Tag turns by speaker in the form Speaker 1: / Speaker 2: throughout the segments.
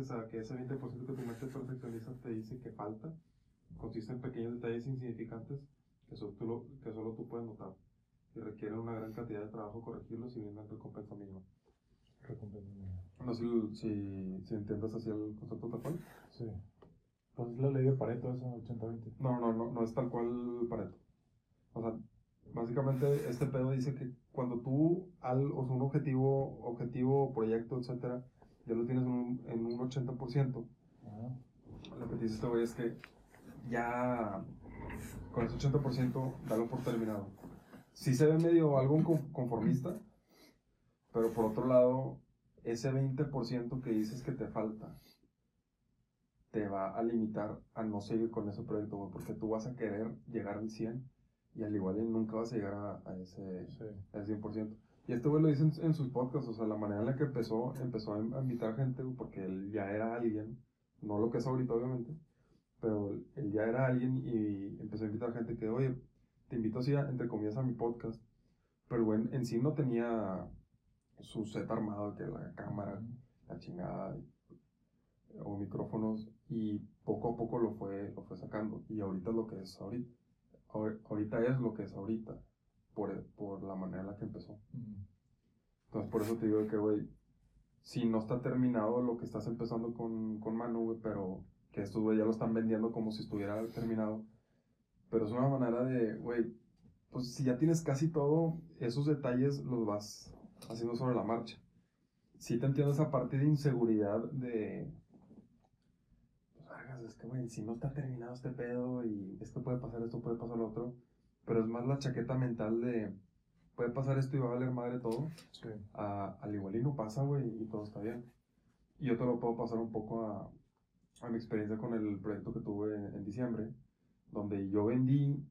Speaker 1: gracias a que ese 20% que tu mente perfeccionista te dice que falta, consiste en pequeños detalles insignificantes que solo tú, lo- que solo tú puedes notar y requieren una gran cantidad de trabajo corregirlos y brindan recompensa mínima.
Speaker 2: recompensa.
Speaker 1: No sé si, si, si entiendes así el concepto tal cual.
Speaker 2: Sí. Pues es la ley de Pareto, esa 80-20.
Speaker 1: No, no, no, no es tal cual Pareto. O sea, básicamente este pedo dice que cuando tú, al, o sea, un objetivo, objetivo, proyecto, etcétera, ya lo tienes en un, en un 80%,
Speaker 2: Ajá.
Speaker 1: lo que te dice este güey es que ya con ese 80% dalo por terminado. Sí se ve medio algo con- conformista, pero por otro lado, ese 20% que dices que te falta, te va a limitar a no seguir con ese proyecto, güey, porque tú vas a querer llegar al 100 y al igual nunca vas a llegar a, a ese,
Speaker 2: Sí.
Speaker 1: al 100%. Y este güey lo dice en, sus podcasts, o sea, la manera en la que empezó, empezó a a invitar gente, porque él ya era alguien, no lo que es ahorita obviamente, pero él- ya era alguien y empezó a invitar gente que, oye, te invito así, a, entre comillas, a mi podcast, pero güey en, sí no tenía su set armado, que la cámara, la chingada, o micrófonos, y poco a poco lo fue, lo fue sacando, y ahorita es lo que es ahorita. Ahor- Ahorita es lo que es ahorita, por, por la manera en la que empezó. Entonces, por eso te digo que, güey, si no está terminado lo que estás empezando con, con Manu, güey, pero que estos, güey, ya lo están vendiendo como si estuviera terminado. Pero es una manera de, güey, pues si ya tienes casi todo, esos detalles los vas haciendo sobre la marcha. Sí te entiendo esa parte de inseguridad de... Pues, es que, güey, si no está terminado este pedo y esto puede pasar, esto puede pasar lo otro. Pero es más la chaqueta mental de... Puede pasar esto y va a valer madre todo
Speaker 2: Sí.
Speaker 1: a- al igual y no pasa, güey, y todo está bien. Y yo te lo puedo pasar un poco a, a mi experiencia con el proyecto que tuve en, en diciembre, donde yo vendí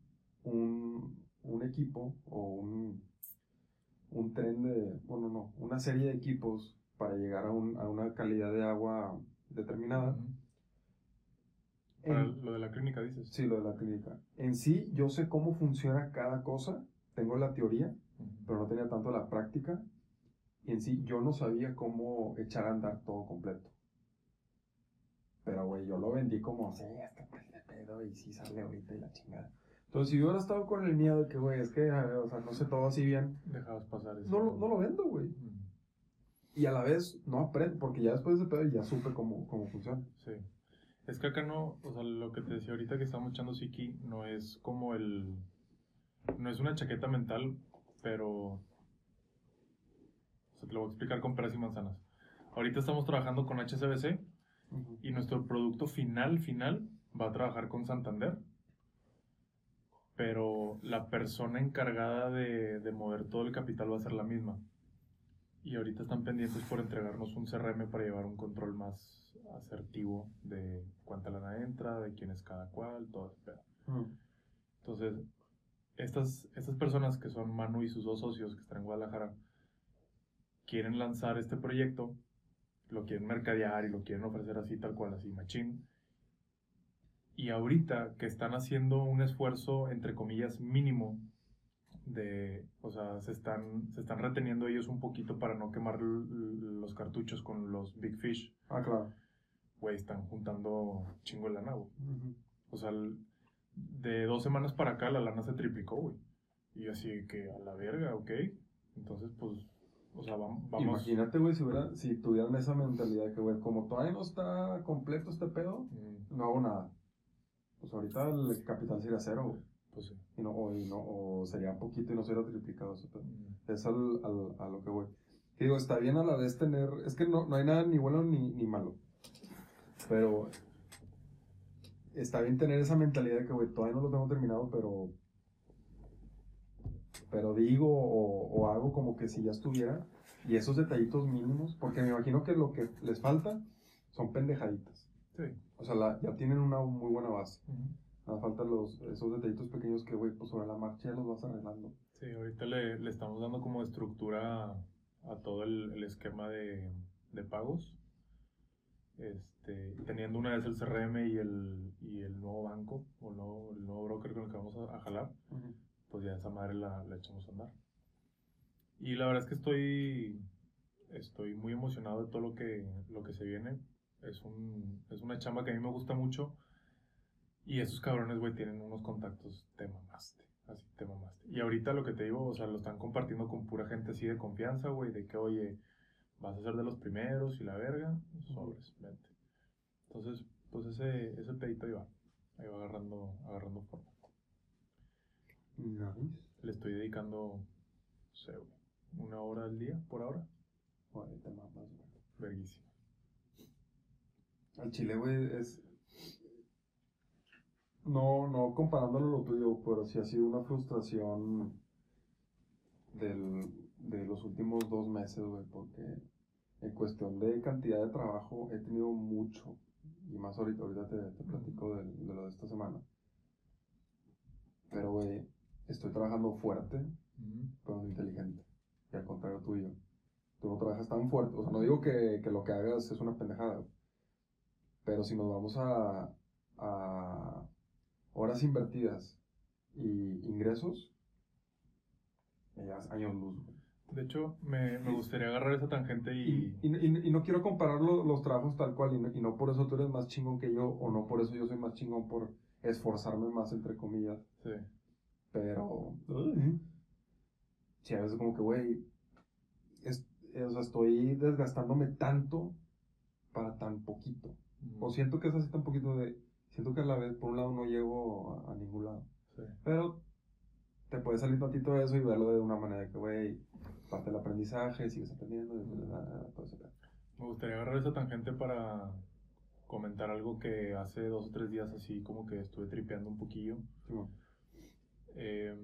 Speaker 1: un, un equipo o un, un tren de, bueno, no, una serie de equipos para llegar a, un- a una calidad de agua determinada.
Speaker 2: Ujú. Para
Speaker 1: En-
Speaker 2: lo de la clínica dices.
Speaker 1: sí, lo de la clínica. En sí, yo sé cómo funciona cada cosa, tengo la teoría. Pero no tenía tanto la práctica. Y en sí, yo no sabía cómo echar a andar todo completo. Pero, güey, yo lo vendí como, sí, este pues pedo y sí sale ahorita y la chingada. Entonces, si yo hubiera estado con el miedo de que, güey, es que, o sea, no sé todo así bien,
Speaker 2: Dejabas pasar eso.
Speaker 1: no, lo- no lo vendo, güey. Y a la vez, no aprendo, porque ya después de ese pedo ya supe cómo, cómo funciona.
Speaker 2: Sí. Es que acá no, o sea, lo que te decía ahorita que estamos echando Siki no es como el. No es una chaqueta mental, pero. O sea, te lo voy a explicar con peras y manzanas. Ahorita estamos trabajando con HSBC y nuestro producto final, final, va a trabajar con Santander. Pero la persona encargada de, de mover todo el capital va a ser la misma. Y ahorita están pendientes por entregarnos un CRM para llevar un control más asertivo de cuánta lana entra, de quién es cada cual, todo ese pedo.
Speaker 1: Ujú.
Speaker 2: Entonces, estas, estas personas que son Manu y sus dos socios que están en Guadalajara, quieren lanzar este proyecto, lo quieren mercadear y lo quieren ofrecer así, tal cual, así, machín. Y ahorita que están haciendo un esfuerzo, entre comillas, mínimo, de, o sea, se están, se están reteniendo ellos un poquito para no quemar los cartuchos con los Big Fish,
Speaker 1: Ah, claro.
Speaker 2: güey, están juntando chingo de lana, güey.
Speaker 1: Ujú.
Speaker 2: O sea, el- de dos semanas para acá la lana se triplicó, güey. Y así que a la verga, ok. Entonces, pues, o sea, vam- vamos.
Speaker 1: Imagínate, güey, si, hubiera, si tuvieran esa mentalidad de que, güey, como todavía no está completo este pedo,
Speaker 2: Mm,
Speaker 1: no hago nada. Pues ahorita el capital sería cero, güey.
Speaker 2: Pues sí.
Speaker 1: Y no, o, y no, o sería poquito y no sería triplicado ese pedo.
Speaker 2: Mm,
Speaker 1: Es al, al- a lo que voy. Y digo, está bien a la vez tener. Es que no, no hay nada ni bueno ni, ni malo. Pero. Está bien tener esa mentalidad de que, güey, todavía no lo tengo terminado, pero. Pero digo o, o hago como que si ya estuviera. Y esos detallitos mínimos, porque me imagino que lo que les falta son pendejaditas.
Speaker 2: Sí.
Speaker 1: O sea, la- ya tienen una muy buena base.
Speaker 2: Ujú.
Speaker 1: Nada falta los, esos detallitos pequeños que, güey, pues sobre la marcha ya los vas arreglando.
Speaker 2: Sí, ahorita le, le estamos dando como estructura a, a todo el, el esquema de, de pagos. Este, teniendo una vez el CRM y el, y el nuevo banco, o no, el nuevo broker con el que vamos a, a jalar, pues ya esa madre la, la echamos a andar. Y la verdad es que estoy, estoy muy emocionado de todo lo que, lo que se viene. Es, un, es una chamba que a mí me gusta mucho. Y esos cabrones, güey, tienen unos contactos, te mamaste. Así te mamaste. Y ahorita lo que te digo, o sea, lo están compartiendo con pura gente así de confianza, güey, de que, oye, vas a ser de los primeros y la verga, sobres, vente. Entonces, pues ese, ese pedito ahí va. Ahí va agarrando, agarrando forma.
Speaker 1: Nice.
Speaker 2: Le estoy dedicando, no sé, una hora al día por ahora.
Speaker 1: Mamas, güey.
Speaker 2: Verguísimo.
Speaker 1: Al chile, güey, es. No, no comparándolo a lo tuyo, pero sí ha sido una frustración del, de los últimos dos meses, güey, porque en cuestión de cantidad de trabajo he tenido mucho, y más ahorita, ahorita te, te platico de, de lo de esta semana. Pero, güey, estoy trabajando fuerte, pero no inteligente, y al contrario tuyo. Tú no trabajas tan fuerte, o sea, no digo que, que lo que hagas es una pendejada, pero si nos vamos a, a horas invertidas y ingresos, me llevas años luz. güey.
Speaker 2: De hecho, me, me gustaría agarrar esa tangente
Speaker 1: Y,
Speaker 2: y...
Speaker 1: y, y- y no quiero comparar lo- los trabajos tal cual, y no, y no por eso tú eres más chingón que yo, o no por eso yo soy más chingón por esforzarme más, entre comillas,
Speaker 2: Sí.
Speaker 1: pero... Sí, a veces como que, güey, es- o sea, estoy desgastándome tanto para tan poquito. O siento que es así tan poquito de... Siento que a la vez, por un lado, no llego a, a ningún lado.
Speaker 2: Sí.
Speaker 1: Pero te puede salir tantito de eso y verlo de una manera que, güey, parte del aprendizaje, sigues aprendiendo, y todo pedo.
Speaker 2: Me gustaría agarrar esa tangente para comentar algo que hace dos o tres días así como que estuve tripeando un poquillo. Eh,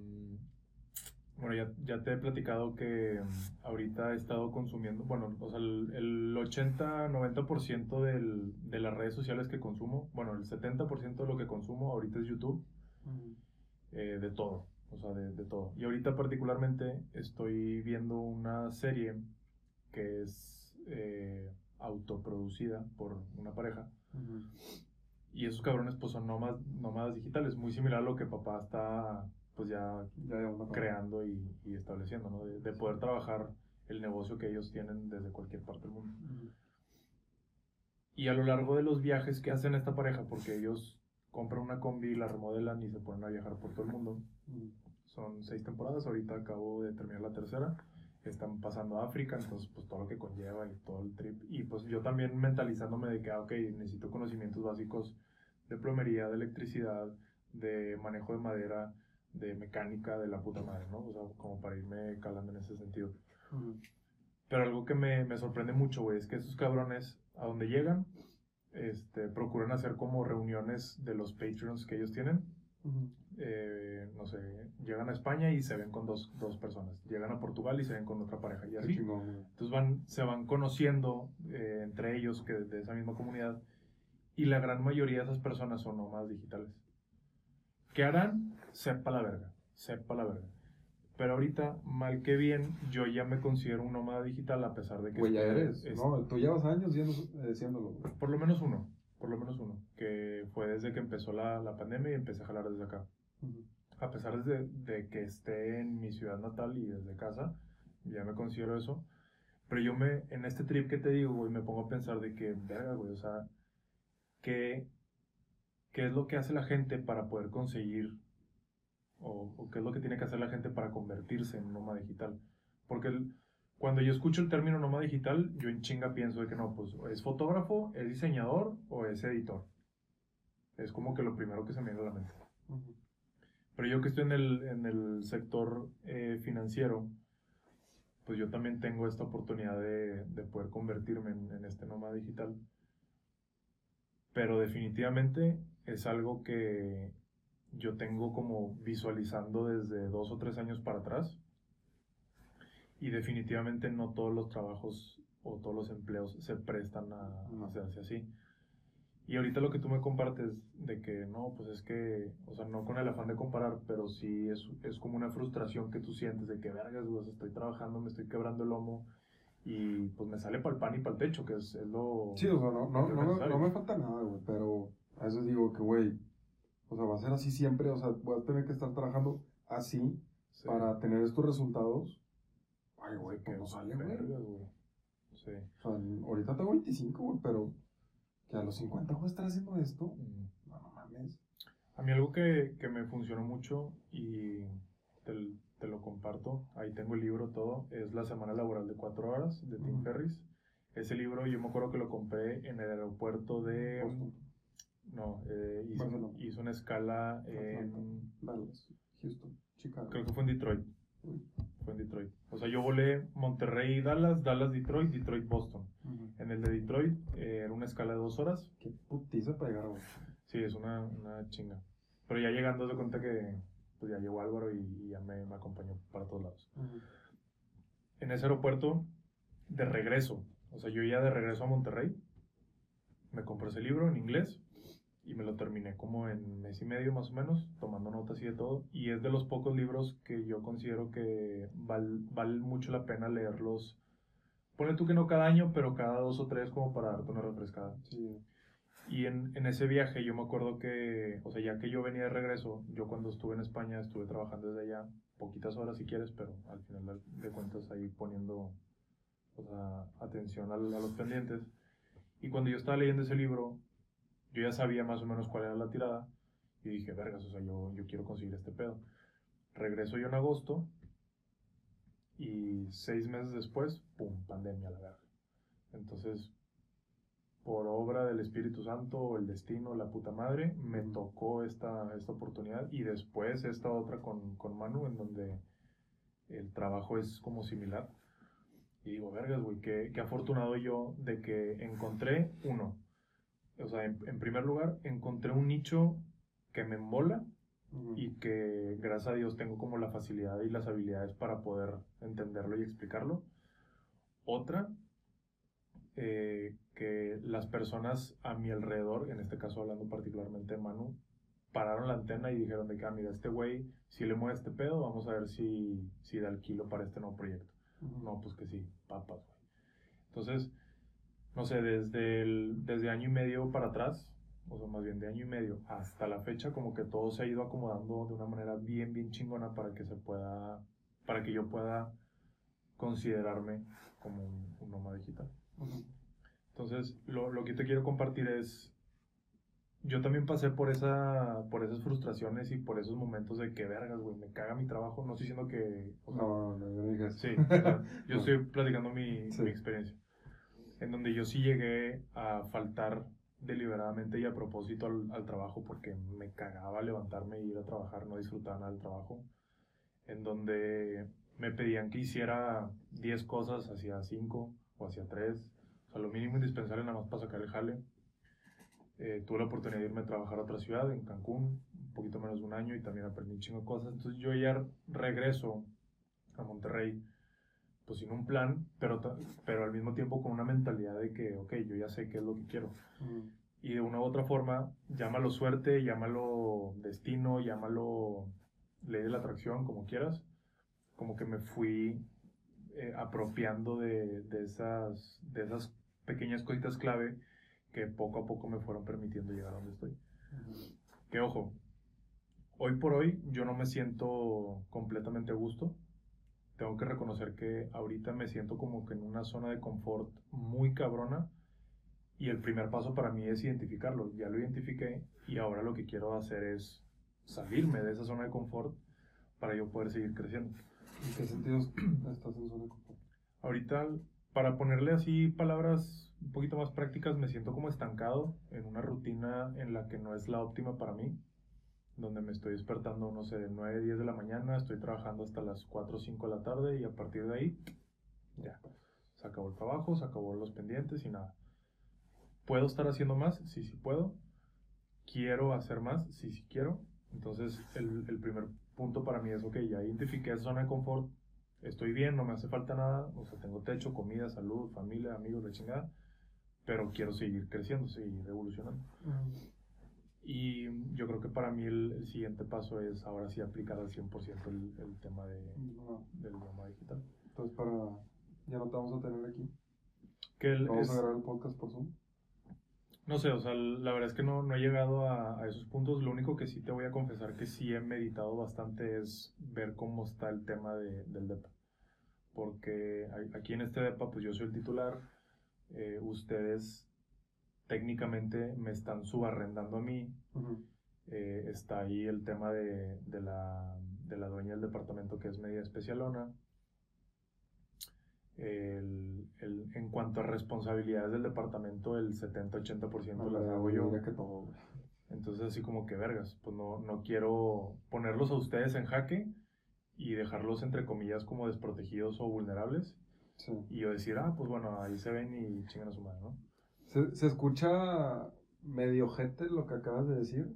Speaker 2: bueno, ya, ya te he platicado que ahorita he estado consumiendo, bueno, o sea, el, el 80-90% del- de las redes sociales que consumo, bueno, el 70% de lo que consumo ahorita es YouTube, eh, de todo, o sea, de, de todo. Y ahorita particularmente estoy viendo una serie que es eh, autoproducida por una pareja. Y esos cabrones pues son nómadas, nómadas digitales, muy similar a lo que papá está pues ya creando y, y estableciendo, ¿no? De, de poder trabajar el negocio que ellos tienen desde cualquier parte del mundo. Y a lo largo de los viajes que hacen esta pareja, porque ellos compran una combi, la remodelan y se ponen a viajar por todo el mundo. Son seis temporadas, ahorita acabo de terminar la tercera. Están pasando a África, entonces pues todo lo que conlleva y todo el trip. Y pues yo también mentalizándome de que, ah, ok, necesito conocimientos básicos de plomería, de electricidad, de manejo de madera, de mecánica, de la puta madre, ¿no? O sea, como para irme calando en ese sentido. Pero algo que me, me sorprende mucho, güey, es que esos cabrones, a donde llegan, este, procuran hacer como reuniones de los Patreons que ellos tienen. Eh, no sé, llegan a España y se ven con dos, dos personas. Llegan a Portugal y se ven con otra pareja. Y así.
Speaker 1: chingón.
Speaker 2: Entonces van, se van conociendo eh, entre ellos que de esa misma comunidad. Y la gran mayoría de esas personas son nómadas digitales. ¿Qué harán? Sepa la verga. Sepa la verga. Pero ahorita, mal que bien, yo ya me considero un nómada digital a pesar de que...
Speaker 1: Güey, ya eres.
Speaker 2: es-
Speaker 1: No, tú llevas años eh, güey.
Speaker 2: Por lo menos uno. Por lo menos uno. Que fue desde que empezó la, la pandemia y empecé a jalar desde acá. A pesar de, de que esté en mi ciudad natal y desde casa, ya me considero eso. Pero yo me, en este trip que te digo, güey, me pongo a pensar de que, verga, güey, o sea, ¿qué, qué es lo que hace la gente para poder conseguir, o, o qué es lo que tiene que hacer la gente para convertirse en nómada digital? Porque el- cuando yo escucho el término nómada digital, yo en chinga pienso de que no, pues, es fotógrafo, es diseñador o es editor. Es como que lo primero que se me viene a la mente. Pero yo que estoy en el, en el sector eh, financiero, pues yo también tengo esta oportunidad de, de poder convertirme en, en este nómada digital. Pero definitivamente es algo que yo tengo como visualizando desde dos o tres años para atrás. Y definitivamente no todos los trabajos o todos los empleos se prestan a, a hacerse así. Y ahorita lo que tú me compartes de que no, pues es que, o sea, no con el afán de comparar, pero sí es, es como una frustración que tú sientes de que, vergas, güey, estoy trabajando, me estoy quebrando el lomo Y pues me sale para el pan y para el techo, que es, es lo.
Speaker 1: Sí, o sea, no, no, no, no me falta nada, güey, pero a veces digo que, güey, o sea, va a ser así siempre, o sea, voy a tener que estar trabajando así
Speaker 2: Sí.
Speaker 1: para tener estos resultados. Ay, güey, pues
Speaker 2: Que
Speaker 1: no sale, güey.
Speaker 2: Sí.
Speaker 1: O sea, ahorita tengo 25, güey, pero que a los 50 voy a estar haciendo esto.
Speaker 2: Mm.
Speaker 1: No, no mames.
Speaker 2: A mí algo que, que me funcionó mucho y te, te lo comparto, ahí tengo el libro todo, es La Semana Laboral de Cuatro Horas de Tim
Speaker 1: Ujú.
Speaker 2: Ferris. Ese libro yo me acuerdo que lo compré en el aeropuerto de...
Speaker 1: Boston,
Speaker 2: No, eh, hizo,
Speaker 1: Barcelona.
Speaker 2: hizo una escala en...
Speaker 1: Dallas, Houston, Chicago.
Speaker 2: Creo que fue en Detroit.
Speaker 1: Uy.
Speaker 2: Fue en Detroit. O sea, yo volé Monterrey, Dallas, Dallas, Detroit, Detroit, Boston. En el de Detroit eh, era una escala de dos horas.
Speaker 1: Qué putiza para llegar, güey.
Speaker 2: Sí, es una, una chinga. Pero ya llegando, de cuenta que pues ya llegó Álvaro y, y ya me, me acompañó para todos lados. En ese aeropuerto, de regreso, o sea, yo ya de regreso a Monterrey, me compré ese libro en inglés y me lo terminé como en mes y medio más o menos, tomando notas y de todo. Y es de los pocos libros que yo considero que val, vale mucho la pena leerlos. Ponle tú que no cada año, pero cada dos o tres como para darte una refrescada.
Speaker 1: Sí.
Speaker 2: Y en, en ese viaje yo me acuerdo que, o sea, ya que yo venía de regreso, yo cuando estuve en España estuve trabajando desde allá, poquitas horas si quieres, pero al final de, cuentas ahí poniendo o sea, atención al- a, los pendientes. Y cuando yo estaba leyendo ese libro, yo ya sabía más o menos cuál era la tirada y dije, vergas, o sea, yo, yo quiero conseguir este pedo. Regreso yo en agosto y seis meses después, pum, pandemia a la verga. Entonces, por obra del Espíritu Santo o el destino, la puta madre, me tocó esta, esta oportunidad y después esta otra con, con Manu, en donde el trabajo es como similar. Y digo, vergas, güey, qué, qué afortunado yo de que encontré uno. O sea, en, en primer lugar, encontré un nicho que me
Speaker 1: Ujú.
Speaker 2: y que gracias a Dios tengo como la facilidad y las habilidades para poder entenderlo y explicarlo. Otra, eh, que las personas a mi alrededor, en este caso hablando particularmente de Manu, pararon la antena y dijeron de que, ah, mira, este güey, si le mueve este pedo, vamos a ver si, si da el kilo para este nuevo proyecto. No, pues que sí, papas, güey. Entonces, no sé, desde, el, desde año y medio para atrás, o sea, más bien de año y medio hasta la fecha, como que todo se ha ido acomodando de una manera bien, bien chingona para que se pueda, para que yo pueda considerarme como un, un nómada digital. Entonces, lo, lo que te quiero compartir es, yo también pasé por, esa, por esas frustraciones y por esos momentos de que, vergas, güey, me caga mi trabajo. No estoy diciendo que... o sea,
Speaker 1: No, no, no, no digas.
Speaker 2: Sí, o sea, yo
Speaker 1: No.
Speaker 2: estoy platicando mi,
Speaker 1: Sí.
Speaker 2: mi experiencia. En donde yo sí llegué a faltar deliberadamente y a propósito al, al trabajo porque me cagaba levantarme e ir a trabajar, no disfrutaba nada del trabajo. En donde me pedían que hiciera 10 cosas, hacía 5 o hacía 3. O sea, lo mínimo indispensable nada más para sacar el jale. Eh, tuve la oportunidad de irme a trabajar a otra ciudad, en Cancún, un poquito menos de un año y también aprendí chingo de cosas. Entonces yo ya regreso a Monterrey, pues sin un plan, pero, pero al mismo tiempo con una mentalidad de que, ok, yo ya sé qué es lo que quiero. Y de una u otra forma, llámalo suerte, llámalo destino, llámalo ley de la atracción, como quieras, como que me fui eh, apropiando de, de esas, de esas pequeñas cositas clave que poco a poco me fueron permitiendo llegar a donde estoy. Que ojo, hoy por hoy yo no me siento completamente a gusto. Tengo que reconocer que ahorita me siento como que en una zona de confort muy cabrona. Y el primer paso para mí es identificarlo. Ya lo identifiqué y ahora lo que quiero hacer es salirme de esa zona de confort para yo poder seguir creciendo.
Speaker 1: ¿En qué sentidos estás en zona de confort?
Speaker 2: Ahorita, para ponerle así palabras un poquito más prácticas, me siento como estancado en una rutina en la que no es la óptima para mí, donde me estoy despertando, no sé, 9, 10 de la mañana, estoy trabajando hasta las 4 o 5 de la tarde y a partir de ahí, ya, se acabó el trabajo, se acabó los pendientes y nada. ¿Puedo estar haciendo más? Sí, sí puedo. ¿Quiero hacer más? Sí, sí quiero. Entonces, el, el primer punto para mí es, ok, ya identifiqué esa zona de confort, estoy bien, no me hace falta nada, o sea, tengo techo, comida, salud, familia, amigos, la chingada, pero quiero seguir creciendo, seguir evolucionando. Y yo creo que para mí el, el siguiente paso es ahora sí aplicar al 100% el, el tema de,
Speaker 1: No.
Speaker 2: del idioma digital.
Speaker 1: Entonces, para Ya no te vamos a tener aquí.
Speaker 2: Que el-
Speaker 1: Vamos
Speaker 2: es-
Speaker 1: a grabar el podcast por Zoom.
Speaker 2: No sé, o sea, la verdad es que no, no he llegado a, a esos puntos. Lo único que sí te voy a confesar que sí he meditado bastante es ver cómo está el tema de- del DEPA. Porque aquí en este DEPA, pues yo soy el titular. eh, ustedes técnicamente me están subarrendando a mí. Eh, está ahí el tema de, de la, de la dueña del departamento que es media especialona. El, el- en cuanto a responsabilidades del departamento, el 70-80% las hago yo.
Speaker 1: Que todo.
Speaker 2: Entonces, así como que vergas, pues no, no quiero ponerlos a ustedes en jaque y dejarlos, entre comillas, como desprotegidos o vulnerables.
Speaker 1: Sí.
Speaker 2: Y yo decir, ah, pues bueno, ahí se ven y chingan a su madre, ¿no?
Speaker 1: Se, se escucha medio gente lo que acabas de decir,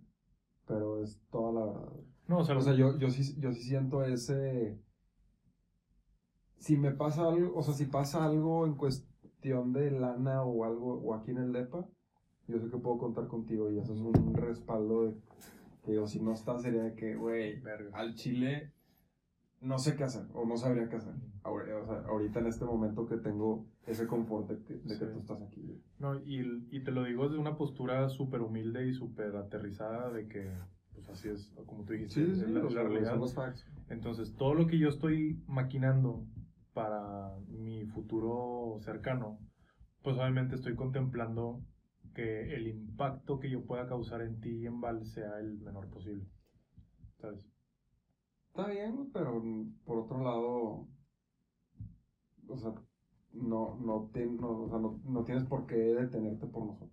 Speaker 1: pero es toda la verdad.
Speaker 2: No, o sea,
Speaker 1: O sea, yo, yo, sí, yo sí siento ese... Si me pasa algo, o sea, si pasa algo en cuestión de lana o algo, o aquí en el DEPA, yo sé que puedo contar contigo y eso es un respaldo de que digo, si no está, sería de que, güey, al chile no sé qué hacer o no sabría qué hacer. Ahora- o sea, ahorita en este momento que tengo ese confort de que, de que
Speaker 2: Sí.
Speaker 1: tú estás aquí.
Speaker 2: No, y, y te lo digo desde una postura súper humilde y súper aterrizada de que, pues así es, como tú dijiste,
Speaker 1: Sí,
Speaker 2: es
Speaker 1: sí,
Speaker 2: la, es realidad.
Speaker 1: los facts.
Speaker 2: Entonces, todo lo que yo estoy maquinando para mi futuro cercano, pues obviamente estoy contemplando que el impacto que yo pueda causar en ti y en Val sea el menor posible. ¿Sabes?
Speaker 1: Está bien, pero por otro lado, o sea, no, no, te- no, o sea, no, no tienes por qué detenerte por nosotros.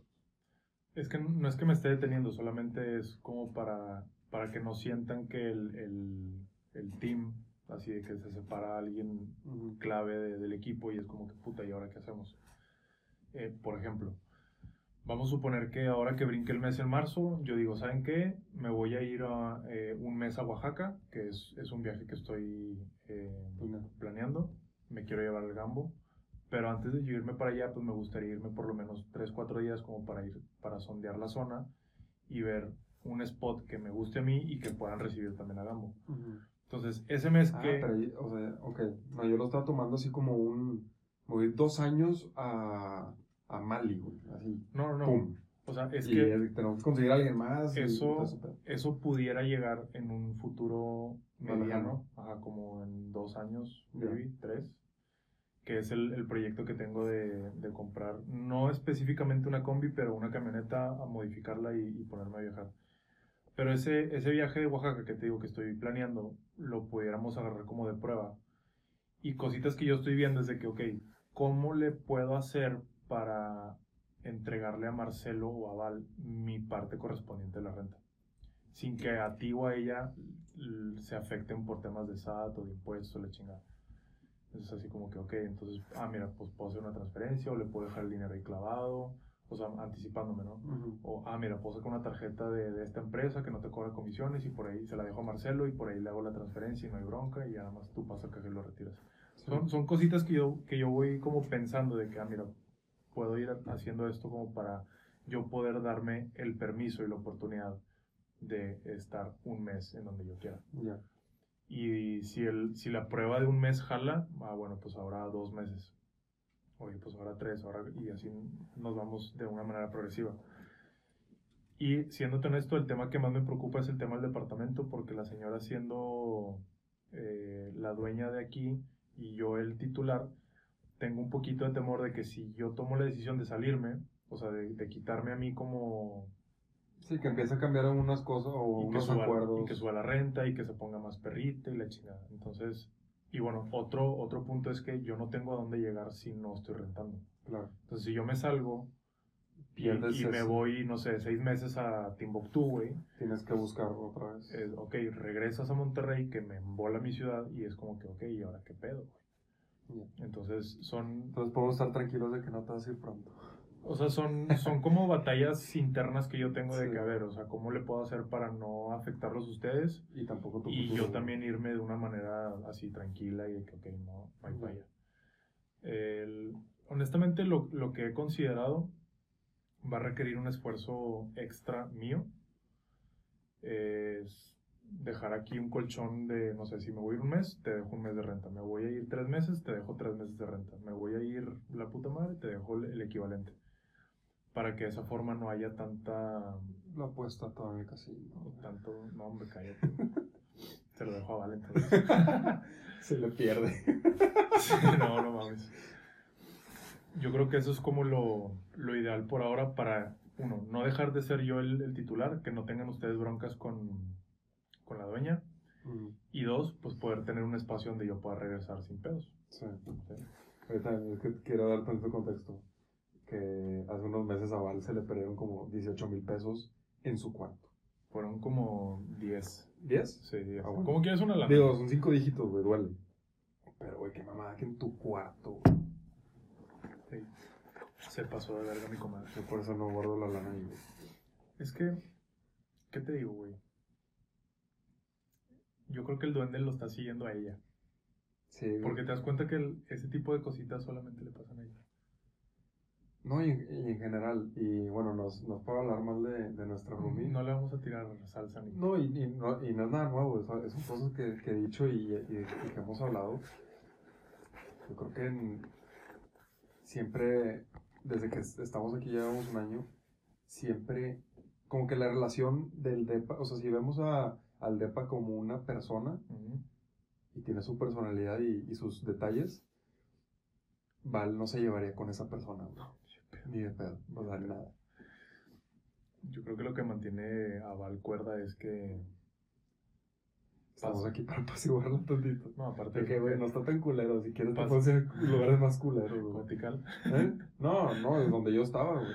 Speaker 2: Es que no es que me esté deteniendo, solamente es como para, para que no sientan que el, el, el team, así de que se separa alguien clave de- del equipo y es como que puta, ¿y ahora qué hacemos? Eh, por ejemplo, vamos a suponer que ahora que brinque el mes en marzo, yo digo, ¿saben qué? Me voy a ir a, eh, un mes a Oaxaca, que es, es un viaje que estoy eh,
Speaker 1: Planeando.
Speaker 2: planeando, me quiero llevar al Gambo, pero antes de yo irme para allá, pues me gustaría irme por lo menos 3, 4 días como para ir, para sondear la zona y ver un spot que me guste a mí y que puedan recibir también a Gambo. Entonces, ese mes
Speaker 1: Ah,
Speaker 2: que...
Speaker 1: pero, o sea, ok, no, yo lo estaba tomando así como un, voy dos años a, a Mali, güey, así,
Speaker 2: No, no, no.
Speaker 1: pum.
Speaker 2: O sea, es
Speaker 1: y
Speaker 2: que...
Speaker 1: tenemos que conseguir a alguien más.
Speaker 2: Eso, eso pudiera llegar en un futuro mediano, ajá, como en dos años, maybe, tres, que es el, el proyecto que tengo de, de comprar, no específicamente una combi, pero una camioneta a modificarla y, y ponerme a viajar. Pero ese, ese viaje de Oaxaca que te digo que estoy planeando, lo pudiéramos agarrar como de prueba. Y cositas que yo estoy viendo es de que, ok, ¿cómo le puedo hacer para entregarle a Marcelo o a Val mi parte correspondiente de la renta? Sin que a ti o a ella se afecten por temas de SAT o de impuestos o la chingada. Entonces así como que, ok, entonces, ah, mira, pues puedo hacer una transferencia o le puedo dejar el dinero ahí clavado, o sea, anticipándome, ¿no?
Speaker 1: Ujú.
Speaker 2: O, ah, mira, puedo sacar una tarjeta de, de esta empresa que no te cobra comisiones y por ahí se la dejo a Marcelo y por ahí le hago la transferencia y no hay bronca y ya nada más tú pasas al cajero y lo retiras. Son, son cositas que yo, que yo voy como pensando de que, ah, mira, puedo ir haciendo esto como para yo poder darme el permiso y la oportunidad de estar un mes en donde yo quiera.
Speaker 1: Ya.
Speaker 2: Y si, el, si la prueba de un mes jala, ah, bueno, pues ahora dos meses. Oye, pues ahora tres, ahora, y así nos vamos de una manera progresiva. Y siéndote honesto, el tema que más me preocupa es el tema del departamento, porque la señora siendo eh, la dueña de aquí y yo el titular, tengo un poquito de temor de que si yo tomo la decisión de salirme, o sea, de, de quitarme a mí como
Speaker 1: Sí, que empieza a cambiar unas cosas o unos
Speaker 2: suba,
Speaker 1: acuerdos.
Speaker 2: y que suba la renta y que se ponga más perrita y la chingada. Entonces, y bueno, otro, otro punto es que yo no tengo a dónde llegar si no estoy rentando.
Speaker 1: Claro.
Speaker 2: Entonces, si yo me salgo y, y me voy, no sé, seis meses a Timbuktu, güey,
Speaker 1: Tienes que buscar otra vez.
Speaker 2: es, ok, regresas a Monterrey, que me embola mi ciudad, y es como que, ok, ¿y ahora qué pedo, güey? Entonces, son,
Speaker 1: Entonces podemos estar tranquilos de que no te vas a ir pronto.
Speaker 2: O sea, son, son como batallas internas que yo tengo de
Speaker 1: Sí.
Speaker 2: que, a ver, o sea, ¿cómo le puedo hacer para no afectarlos a ustedes?
Speaker 1: Y tampoco tu
Speaker 2: Y yo también irme de una manera así tranquila y de que, ok, no, no hay falla. El- honestamente, lo, lo que he considerado va a requerir un esfuerzo extra mío. Es dejar aquí un colchón de, no sé, si me voy a ir un mes, te dejo un mes de renta. Me voy a ir tres meses, te dejo tres meses de renta. Me voy a ir la puta madre, te dejo el, el equivalente. Para que de esa forma no haya tanta,
Speaker 1: La apuesta toda en el casino.
Speaker 2: tanto, no hombre, cállate. Se lo dejo a Vale entonces.
Speaker 1: Se le pierde.
Speaker 2: Sí, no, no mames. Yo creo que eso es como lo, lo ideal por ahora para, uno, no dejar de ser yo el, el titular, que no tengan ustedes broncas con, con la dueña.
Speaker 1: Mm,
Speaker 2: Y dos, pues poder tener un espacio donde yo pueda regresar sin pedos.
Speaker 1: sí.
Speaker 2: ¿sí?
Speaker 1: Ahorita es que quiero dar tanto contexto. Que hace unos meses a Val se le perdieron como 18 mil pesos en su cuarto.
Speaker 2: Fueron como 10.
Speaker 1: ¿10?
Speaker 2: Sí, 10.
Speaker 1: Ah, bueno.
Speaker 2: ¿Cómo quieres una lana?
Speaker 1: Digo, son 5 dígitos, güey, duele. Pero, güey, qué mamada que en tu cuarto, güey.
Speaker 2: Sí. Se pasó de verga mi comadre.
Speaker 1: Yo por eso no guardo la lana ahí, güey.
Speaker 2: Es que, ¿qué te digo, güey? Yo creo que el duende lo está siguiendo a ella.
Speaker 1: Sí.
Speaker 2: Porque te das cuenta que el- ese tipo de cositas solamente le pasan a ella.
Speaker 1: No, y, y en general, y bueno, nos, nos puedo hablar mal de, de nuestra roomie.
Speaker 2: No le vamos a tirar salsa ni.
Speaker 1: No, y, y no, y no es nada nuevo, es- son cosas que, que he dicho y, que hemos hablado. Yo creo que en- siempre, desde que es- estamos aquí ya llevamos un año, siempre, como que la relación del DEPA, o sea, si vemos a, al DEPA como una persona y tiene su personalidad y, y sus detalles, Val no se llevaría con esa persona, güey. Ni de pedo, o sea, nada.
Speaker 2: Yo creo que lo que mantiene a Val cuerda es que.
Speaker 1: Estamos aquí para apaciguarlo tantito.
Speaker 2: No, aparte
Speaker 1: De que, güey, no está tan culero. Si quieres, te
Speaker 2: Pasa.
Speaker 1: puedes ir a lugares más culeros, güey.
Speaker 2: Cotical.
Speaker 1: ¿Eh? No, no, es donde yo estaba, güey.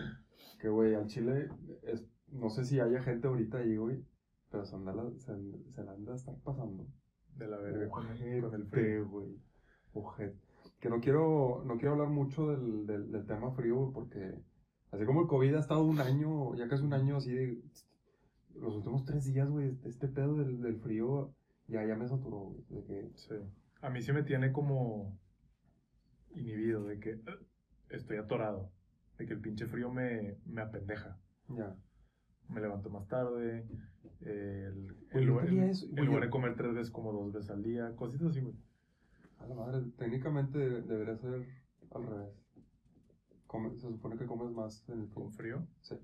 Speaker 1: Que, güey, al Chile, es, no sé si haya gente ahorita ahí, güey. Pero se, anda la- se, se la anda a estar pasando.
Speaker 2: De la verga con, con el frío.
Speaker 1: güey. Ojete. Que no quiero, no quiero hablar mucho del, del, del tema frío, güey, porque así como el COVID ha estado un año, ya casi un año así de... Los últimos tres días, güey, este, este pedo del, del frío ya, ya me saturó, güey. De que,
Speaker 2: Sí. A mí sí me tiene como inhibido de que "Ugh, estoy atorado. De que el pinche frío me, me apendeja.
Speaker 1: ya.
Speaker 2: Me levanto más tarde. El,
Speaker 1: yo
Speaker 2: lugar, en
Speaker 1: güey,
Speaker 2: lugar de comer tres veces, como dos veces al día. Cositas así, güey.
Speaker 1: A la madre, técnicamente de- debería ser al revés. Come- se supone que comes más en el frío.
Speaker 2: Con frío.
Speaker 1: Sí.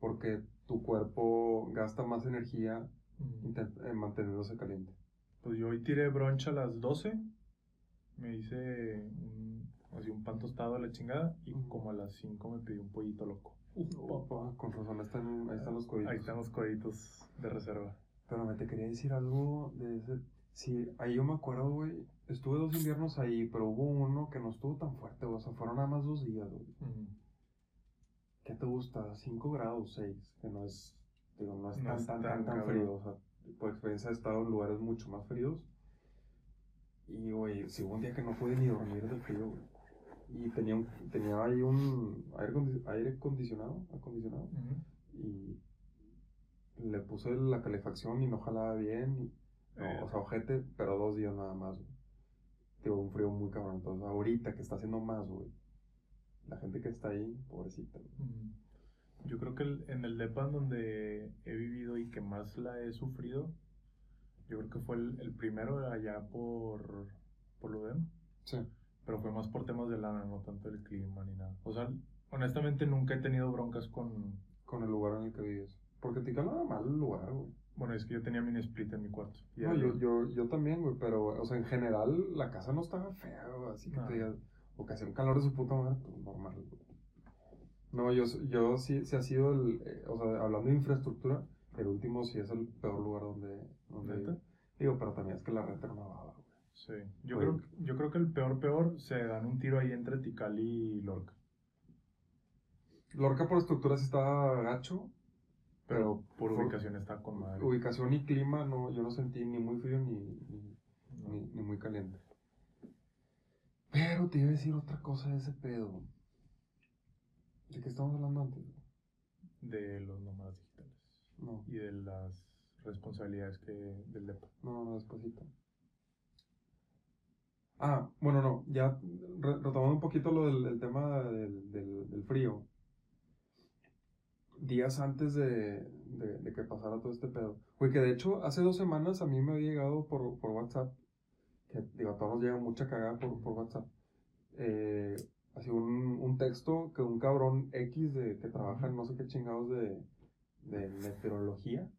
Speaker 1: Porque tu cuerpo gasta más energía
Speaker 2: Mm.
Speaker 1: en manteniéndose caliente.
Speaker 2: Pues yo hoy tiré brunch a las 12. Me hice un, así un pan tostado a la chingada. Y como a las 5 me pedí un pollito loco.
Speaker 1: Opa, con razón, están, ahí están los códigos.
Speaker 2: Ahí están los coditos de reserva.
Speaker 1: Pero me te quería decir algo de ese. Sí, ahí yo me acuerdo, güey. Estuve dos inviernos ahí, pero hubo uno que no estuvo tan fuerte. O sea, fueron nada más dos días, güey. ¿Qué te gusta? ¿5 grados, 6? Que no es, digo, no es
Speaker 2: No
Speaker 1: tan,
Speaker 2: es
Speaker 1: tan,
Speaker 2: tan
Speaker 1: tan, frío. O sea, por experiencia he estado en lugares mucho más fríos. Y, güey, sí hubo un día que no pude ni dormir del frío, güey. Y tenía, un, tenía ahí un aire, condi- aire acondicionado, acondicionado. Y le puse la calefacción y no jalaba bien. Y, no,
Speaker 2: Eh.
Speaker 1: o sea, ojete, pero dos días nada más, güey. Digo, un frío muy cabrón. Entonces, ahorita que está haciendo más, güey. La gente que está ahí, pobrecita.
Speaker 2: Yo creo que el- en el depa donde he vivido y que más la he sufrido, yo creo que fue el, el primero allá por, por Ludem,
Speaker 1: Sí.
Speaker 2: Pero fue más por temas de lana, no tanto el clima ni nada. O sea, honestamente nunca he tenido broncas con...
Speaker 1: con el lugar en el que vives. Porque no era mal el lugar, güey.
Speaker 2: Bueno, es que yo tenía mini split en mi cuarto. y
Speaker 1: No, yo, yo, yo también, güey, pero, o sea, en general, la casa no estaba fea, güey, así que
Speaker 2: No.
Speaker 1: te digas, o que hacía un calor de su puta madre, pues normal, güey. No, yo, yo sí, sí ha sido el, eh, o sea, hablando de infraestructura, el último sí es el peor lugar donde, donde
Speaker 2: ¿Neta?
Speaker 1: digo, pero también es que la renta baba, güey.
Speaker 2: Sí. Yo,
Speaker 1: Oye.
Speaker 2: creo, yo creo que el peor, peor, se dan un tiro ahí entre Tikali y Lorca.
Speaker 1: Lorca por estructura sí estaba gacho,
Speaker 2: Pero por
Speaker 1: por-
Speaker 2: ubicación está con madre.
Speaker 1: ubicación y clima, no, yo no sentí ni muy frío ni, ni,
Speaker 2: No.
Speaker 1: ni, ni muy caliente. Pero te iba a decir otra cosa de ese pedo. ¿De qué estamos hablando antes?
Speaker 2: De los nómadas digitales.
Speaker 1: No,
Speaker 2: y de las responsabilidades que del depa.
Speaker 1: no, no, despacito. Ah, bueno, no, ya re- retomando un poquito lo del, del tema del, del, del frío. días antes de, de, de que pasara todo este pedo. Güey, que de hecho hace dos semanas a mí me había llegado por, por WhatsApp, que digo, a todos nos llega mucha cagada por, por WhatsApp, eh, así un, un texto que un cabrón X de, que trabaja en no sé qué chingados de, de meteorología,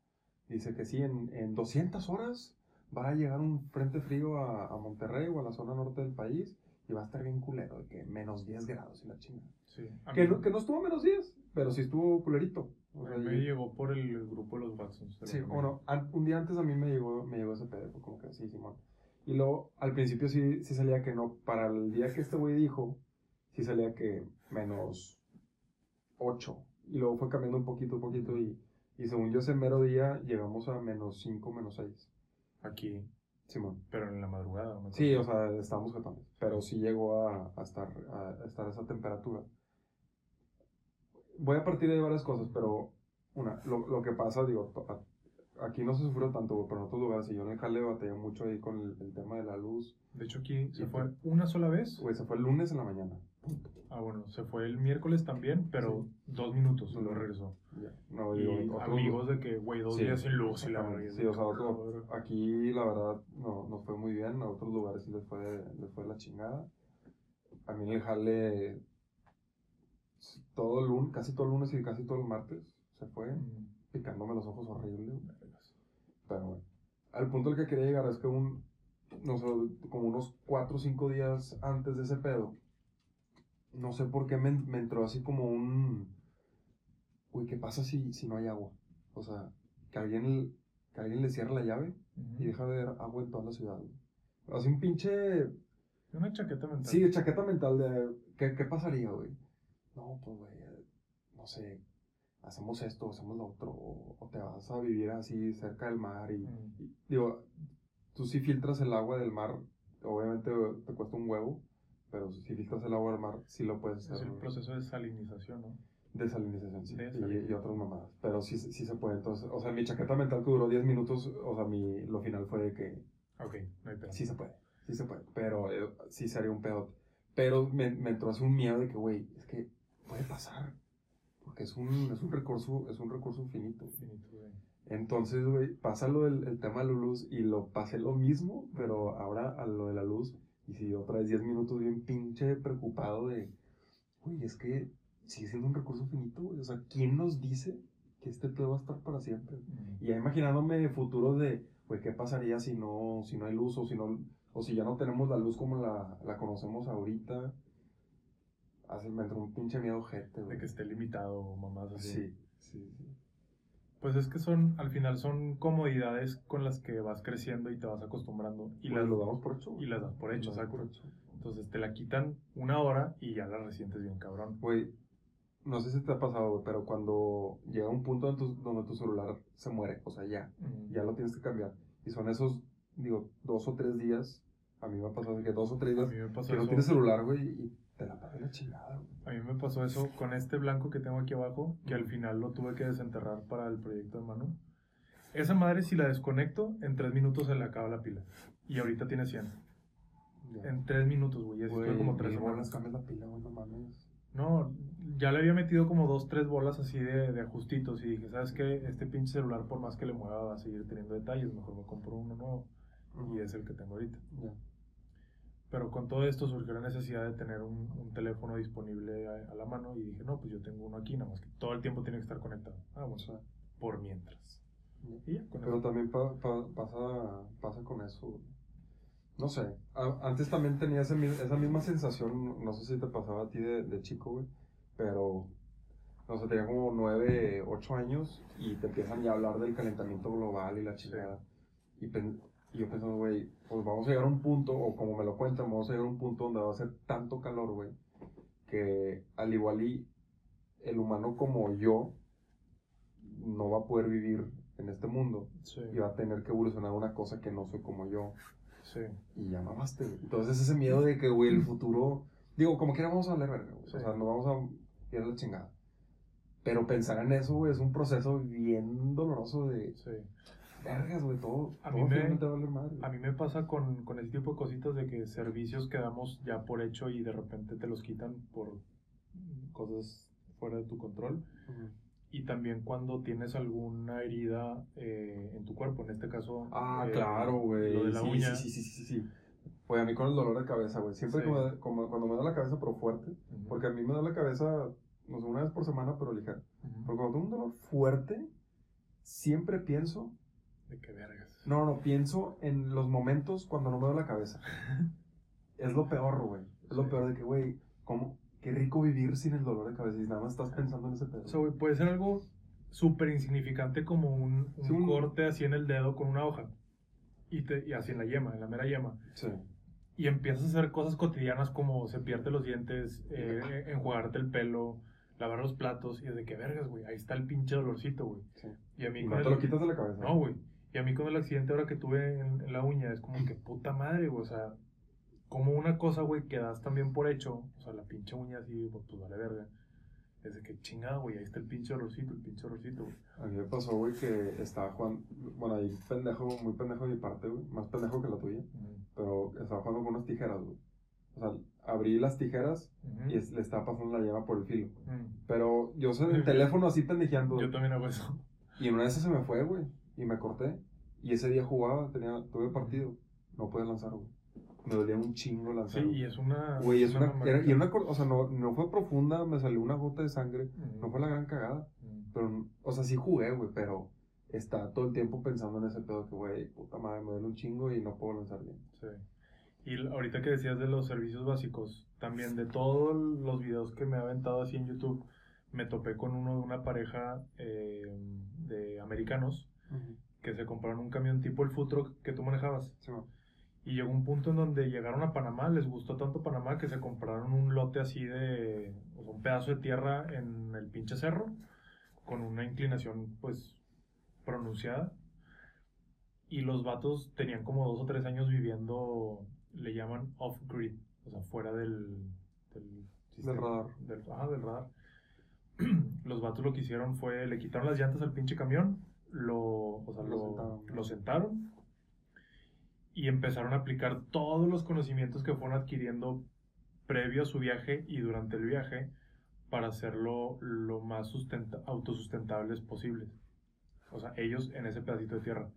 Speaker 1: dice que sí, en, en 200 horas va a llegar un frente frío a, a Monterrey o a la zona norte del país y va a estar bien culero, de que menos 10 grados y la chingada.
Speaker 2: Sí.
Speaker 1: Que no, que no estuvo menos 10, pero sí estuvo culerito. O
Speaker 2: a
Speaker 1: sea,
Speaker 2: mí
Speaker 1: y-
Speaker 2: me llegó por el grupo de los Watsons.
Speaker 1: Sí, bueno, un día antes a mí me llegó, me llegó ese pedo, como que sí, Simón. Y luego, al principio sí, sí salía que no, para el día que este güey dijo, sí salía que menos 8. Y luego fue cambiando un poquito, un poquito, y, y según yo ese mero día llegamos a menos 5, menos 6.
Speaker 2: Aquí,
Speaker 1: Simón.
Speaker 2: pero en la madrugada. ¿no?
Speaker 1: Sí, o sea, estábamos jetones, pero sí llegó a, a estar, a, estar esa temperatura. Voy a partir de varias cosas, pero una, lo, lo que pasa, digo, aquí no se sufrió tanto, güey, pero en otros lugares, y yo en el jale batallé mucho ahí con el, el tema de la luz.
Speaker 2: De hecho, aquí se fue- una sola vez.
Speaker 1: Güey, se fue el lunes en la mañana.
Speaker 2: Ah, bueno, se fue el miércoles también, pero dos minutos luego regresó.
Speaker 1: Ya, no,
Speaker 2: Y
Speaker 1: digo,
Speaker 2: amigos de que, güey, dos
Speaker 1: Sí,
Speaker 2: días sin luz y la verga.
Speaker 1: Sí, o sea, otro- aquí la verdad no, nos fue muy bien, a otros lugares sí les fue, les fue la chingada. A mí en el jale, todo el lunes, casi todo el lunes y casi todo el martes se fue,
Speaker 2: Mm,
Speaker 1: picándome los ojos horrible. Pero bueno, al punto al que quería llegar es que un, no sé, como unos 4 o 5 días antes de ese pedo, no sé por qué me, me entró así como un, uy, ¿qué pasa si, si no hay agua? O sea, que alguien, que alguien le cierre la llave y deja de ver agua en toda la ciudad. güey. Así un pinche,
Speaker 2: Una chaqueta mental.
Speaker 1: sí, chaqueta mental de, ¿qué, qué pasaría, güey? No, pues, güey, no sé, hacemos esto, hacemos lo otro, o, o te vas a vivir así cerca del mar y,
Speaker 2: Mm,
Speaker 1: y- digo, tú si filtras el agua del mar, obviamente te cuesta un huevo, pero si filtras el agua del mar, sí lo puedes
Speaker 2: Es
Speaker 1: hacer.
Speaker 2: el proceso de salinización, ¿no?
Speaker 1: Desalinización, sí, y,
Speaker 2: Desalinización.
Speaker 1: y otras mamadas, pero sí, sí se puede. Entonces, o sea, mi chaqueta mental que duró 10 minutos, o sea, mi, lo final fue de que
Speaker 2: Ok, no hay pedo.
Speaker 1: sí se puede, sí se puede, pero eh, sí sería un pedo. Pero me, me entró así un miedo de que, güey, es que puede pasar, porque es un, es un recurso, es un recurso finito.
Speaker 2: Finito, güey.
Speaker 1: Entonces, güey, pasa lo del el tema de la luz y lo pasé lo mismo, pero ahora a lo de la luz. Y si otra vez 10 minutos bien pinche preocupado de, güey, es que sigue siendo un recurso finito, güey. O sea, ¿quién nos dice que este pedo va a estar para siempre? Y ya imaginándome futuros de, güey, ¿qué pasaría si no, si no hay luz o si no, o si ya no tenemos la luz como la, la conocemos ahorita? Así me entró un pinche miedo gente,
Speaker 2: De
Speaker 1: güey.
Speaker 2: que esté limitado mamás así.
Speaker 1: Sí, sí, sí.
Speaker 2: Pues es que son, al final son comodidades con las que vas creciendo y te vas acostumbrando. Y,
Speaker 1: Y
Speaker 2: las,
Speaker 1: lo damos por hecho.
Speaker 2: y las das por hecho,
Speaker 1: por.
Speaker 2: Entonces te la quitan una hora y ya la resientes bien cabrón.
Speaker 1: Güey, no sé si te ha pasado, güey, pero cuando llega un punto en tu- donde tu celular se muere, o sea, ya,
Speaker 2: Mm.
Speaker 1: ya lo tienes que cambiar. Y son esos, digo, dos o tres días, a mí me ha pasado que dos o tres días que no tienes celular, güey, y te la paga la chingada, güey.
Speaker 2: A mí me pasó eso con este blanco que tengo aquí abajo, que al final lo tuve que desenterrar para el proyecto de Manu. Esa madre, si la desconecto, en tres minutos se le acaba la pila. Y ahorita tiene 100.
Speaker 1: Ya.
Speaker 2: En tres minutos, güey. Así estuve como tres semanas.
Speaker 1: cambias la pila, güey, no mames.
Speaker 2: No, ya le había metido como dos, tres bolas así de, de ajustitos. Y dije, ¿sabes qué? Este pinche celular, por más que le mueva, va a seguir teniendo detalles. Mejor me compro uno nuevo. Y es el que tengo ahorita.
Speaker 1: Ya.
Speaker 2: Pero con todo esto surgió la necesidad de tener un, un teléfono disponible a, a la mano. Y dije, no, pues yo tengo uno aquí, nada más que todo el tiempo tiene que estar conectado. Ah, bueno,
Speaker 1: O sea,
Speaker 2: por mientras.
Speaker 1: ya.
Speaker 2: Y ya, con
Speaker 1: Pero
Speaker 2: eso.
Speaker 1: también pa- pa- pasa, pasa con eso. No sé, a- antes también tenía ese esa misma sensación, no sé si te pasaba a ti de, de chico, güey, pero, no sé, tenía como 9, 8 años y te empiezan ya a hablar del calentamiento global y la chingada. Y, pen- y yo pensando, güey, pues vamos a llegar a un punto, o como me lo cuentan, vamos a llegar a un punto donde va a ser tanto calor, güey, que al igual y el humano como yo no va a poder vivir en este mundo
Speaker 2: Sí,
Speaker 1: y va a tener que evolucionar una cosa que no soy como yo.
Speaker 2: sí.
Speaker 1: Y ya mamaste, güey. Entonces ese miedo de que, güey, el futuro... Digo, como quiera vamos a verga, güey.
Speaker 2: Sí.
Speaker 1: O sea, no vamos a ir a la chingada. Pero pensar en eso, güey, es un proceso bien doloroso de...
Speaker 2: sí.
Speaker 1: Vergas, güey, todo,
Speaker 2: A
Speaker 1: todo
Speaker 2: mí me-
Speaker 1: madre.
Speaker 2: A mí pasa con, con ese tipo de cositas de que servicios que damos ya por hecho y de repente te los quitan por cosas fuera de tu control. Y también cuando tienes alguna herida eh, en tu cuerpo, en este caso.
Speaker 1: Ah,
Speaker 2: eh,
Speaker 1: claro, güey.
Speaker 2: Lo de la
Speaker 1: sí,
Speaker 2: uña.
Speaker 1: Sí, sí, sí, sí, sí. Pues a mí con el dolor de cabeza, güey. Siempre
Speaker 2: Sí.
Speaker 1: como- cuando me da la cabeza, pero fuerte. Porque a mí me da la cabeza, no sé, una vez por semana, pero ligera.
Speaker 2: ujú.
Speaker 1: Pero cuando tengo un dolor fuerte, siempre pienso.
Speaker 2: De qué vergas.
Speaker 1: No, no, pienso en los momentos cuando no me da la cabeza. es lo peor, güey. Es lo peor de que, güey, ¿cómo? Qué rico vivir sin el dolor de cabeza y nada más estás pensando en ese pedo.
Speaker 2: O sea, güey, puede ser algo súper insignificante como un, un
Speaker 1: Sí, un-
Speaker 2: corte así en el dedo con una hoja. Y, te, y así en la yema, en la mera yema.
Speaker 1: sí.
Speaker 2: Y empiezas a hacer cosas cotidianas como cepillarte los dientes, eh, enjuagarte el pelo, lavar los platos. Y es de que vergas, güey. Ahí está el pinche dolorcito, güey.
Speaker 1: sí.
Speaker 2: Y a mí
Speaker 1: Y no
Speaker 2: el-
Speaker 1: te lo quitas de la cabeza.
Speaker 2: No, güey. Y a mí con el accidente ahora que tuve en, en la uña, es como que puta madre, güey. O sea, como una cosa, güey, que das también por hecho. O sea, la pinche uña así, pues, pues vale verga. Es de que chingada, güey. Ahí está el pinche dolorcito, el pinche dolorcito, güey.
Speaker 1: A mí me pasó, güey, que estaba jugando. Bueno, ahí pendejo, muy pendejo de mi parte, güey. Más pendejo que la tuya. Pero estaba jugando con unas tijeras, güey. O sea, abrí las tijeras y es- le estaba pasando la llama por el filo.
Speaker 2: Mm.
Speaker 1: Pero yo sé en el teléfono así pendejeando.
Speaker 2: Yo también hago eso.
Speaker 1: Y en una de esas se me fue, güey. Y me corté. Y ese día jugaba, tenía, tuve partido. No podía lanzar, güey. Me dolía un chingo
Speaker 2: Sí,
Speaker 1: lanzar.
Speaker 2: y es una.
Speaker 1: Güey, es una.
Speaker 2: mamadita.
Speaker 1: Era, y era una o sea, no, no fue profunda, me salió una gota de sangre. No fue la gran cagada. Pero, o sea, sí jugué, güey, pero está todo el tiempo pensando en ese pedo que, güey, puta madre, me duele un chingo y no puedo lanzar bien.
Speaker 2: Sí. Y ahorita que decías de los servicios básicos, también de todos los videos que me he aventado así en YouTube, me topé con uno de una pareja eh, de americanos que se compraron un camión tipo el food truck que tú manejabas.
Speaker 1: Sí.
Speaker 2: Y llegó un punto en donde llegaron a Panamá, les gustó tanto Panamá que se compraron un lote así de, o sea, un pedazo de tierra en el pinche cerro, con una inclinación pues pronunciada. Y los vatos tenían como dos o tres años viviendo, le llaman off-grid, o sea, fuera del... Del, sistema-
Speaker 1: radar.
Speaker 2: Del, ajá, del radar. los vatos lo que hicieron fue, le quitaron las llantas al pinche camión, lo, o sea,
Speaker 1: Lo
Speaker 2: lo,
Speaker 1: sentaron.
Speaker 2: lo sentaron y empezaron a aplicar todos los conocimientos que fueron adquiriendo previo a su viaje y durante el viaje para hacerlo lo más sustenta- autosustentables posibles. O sea, ellos en ese pedacito de tierra,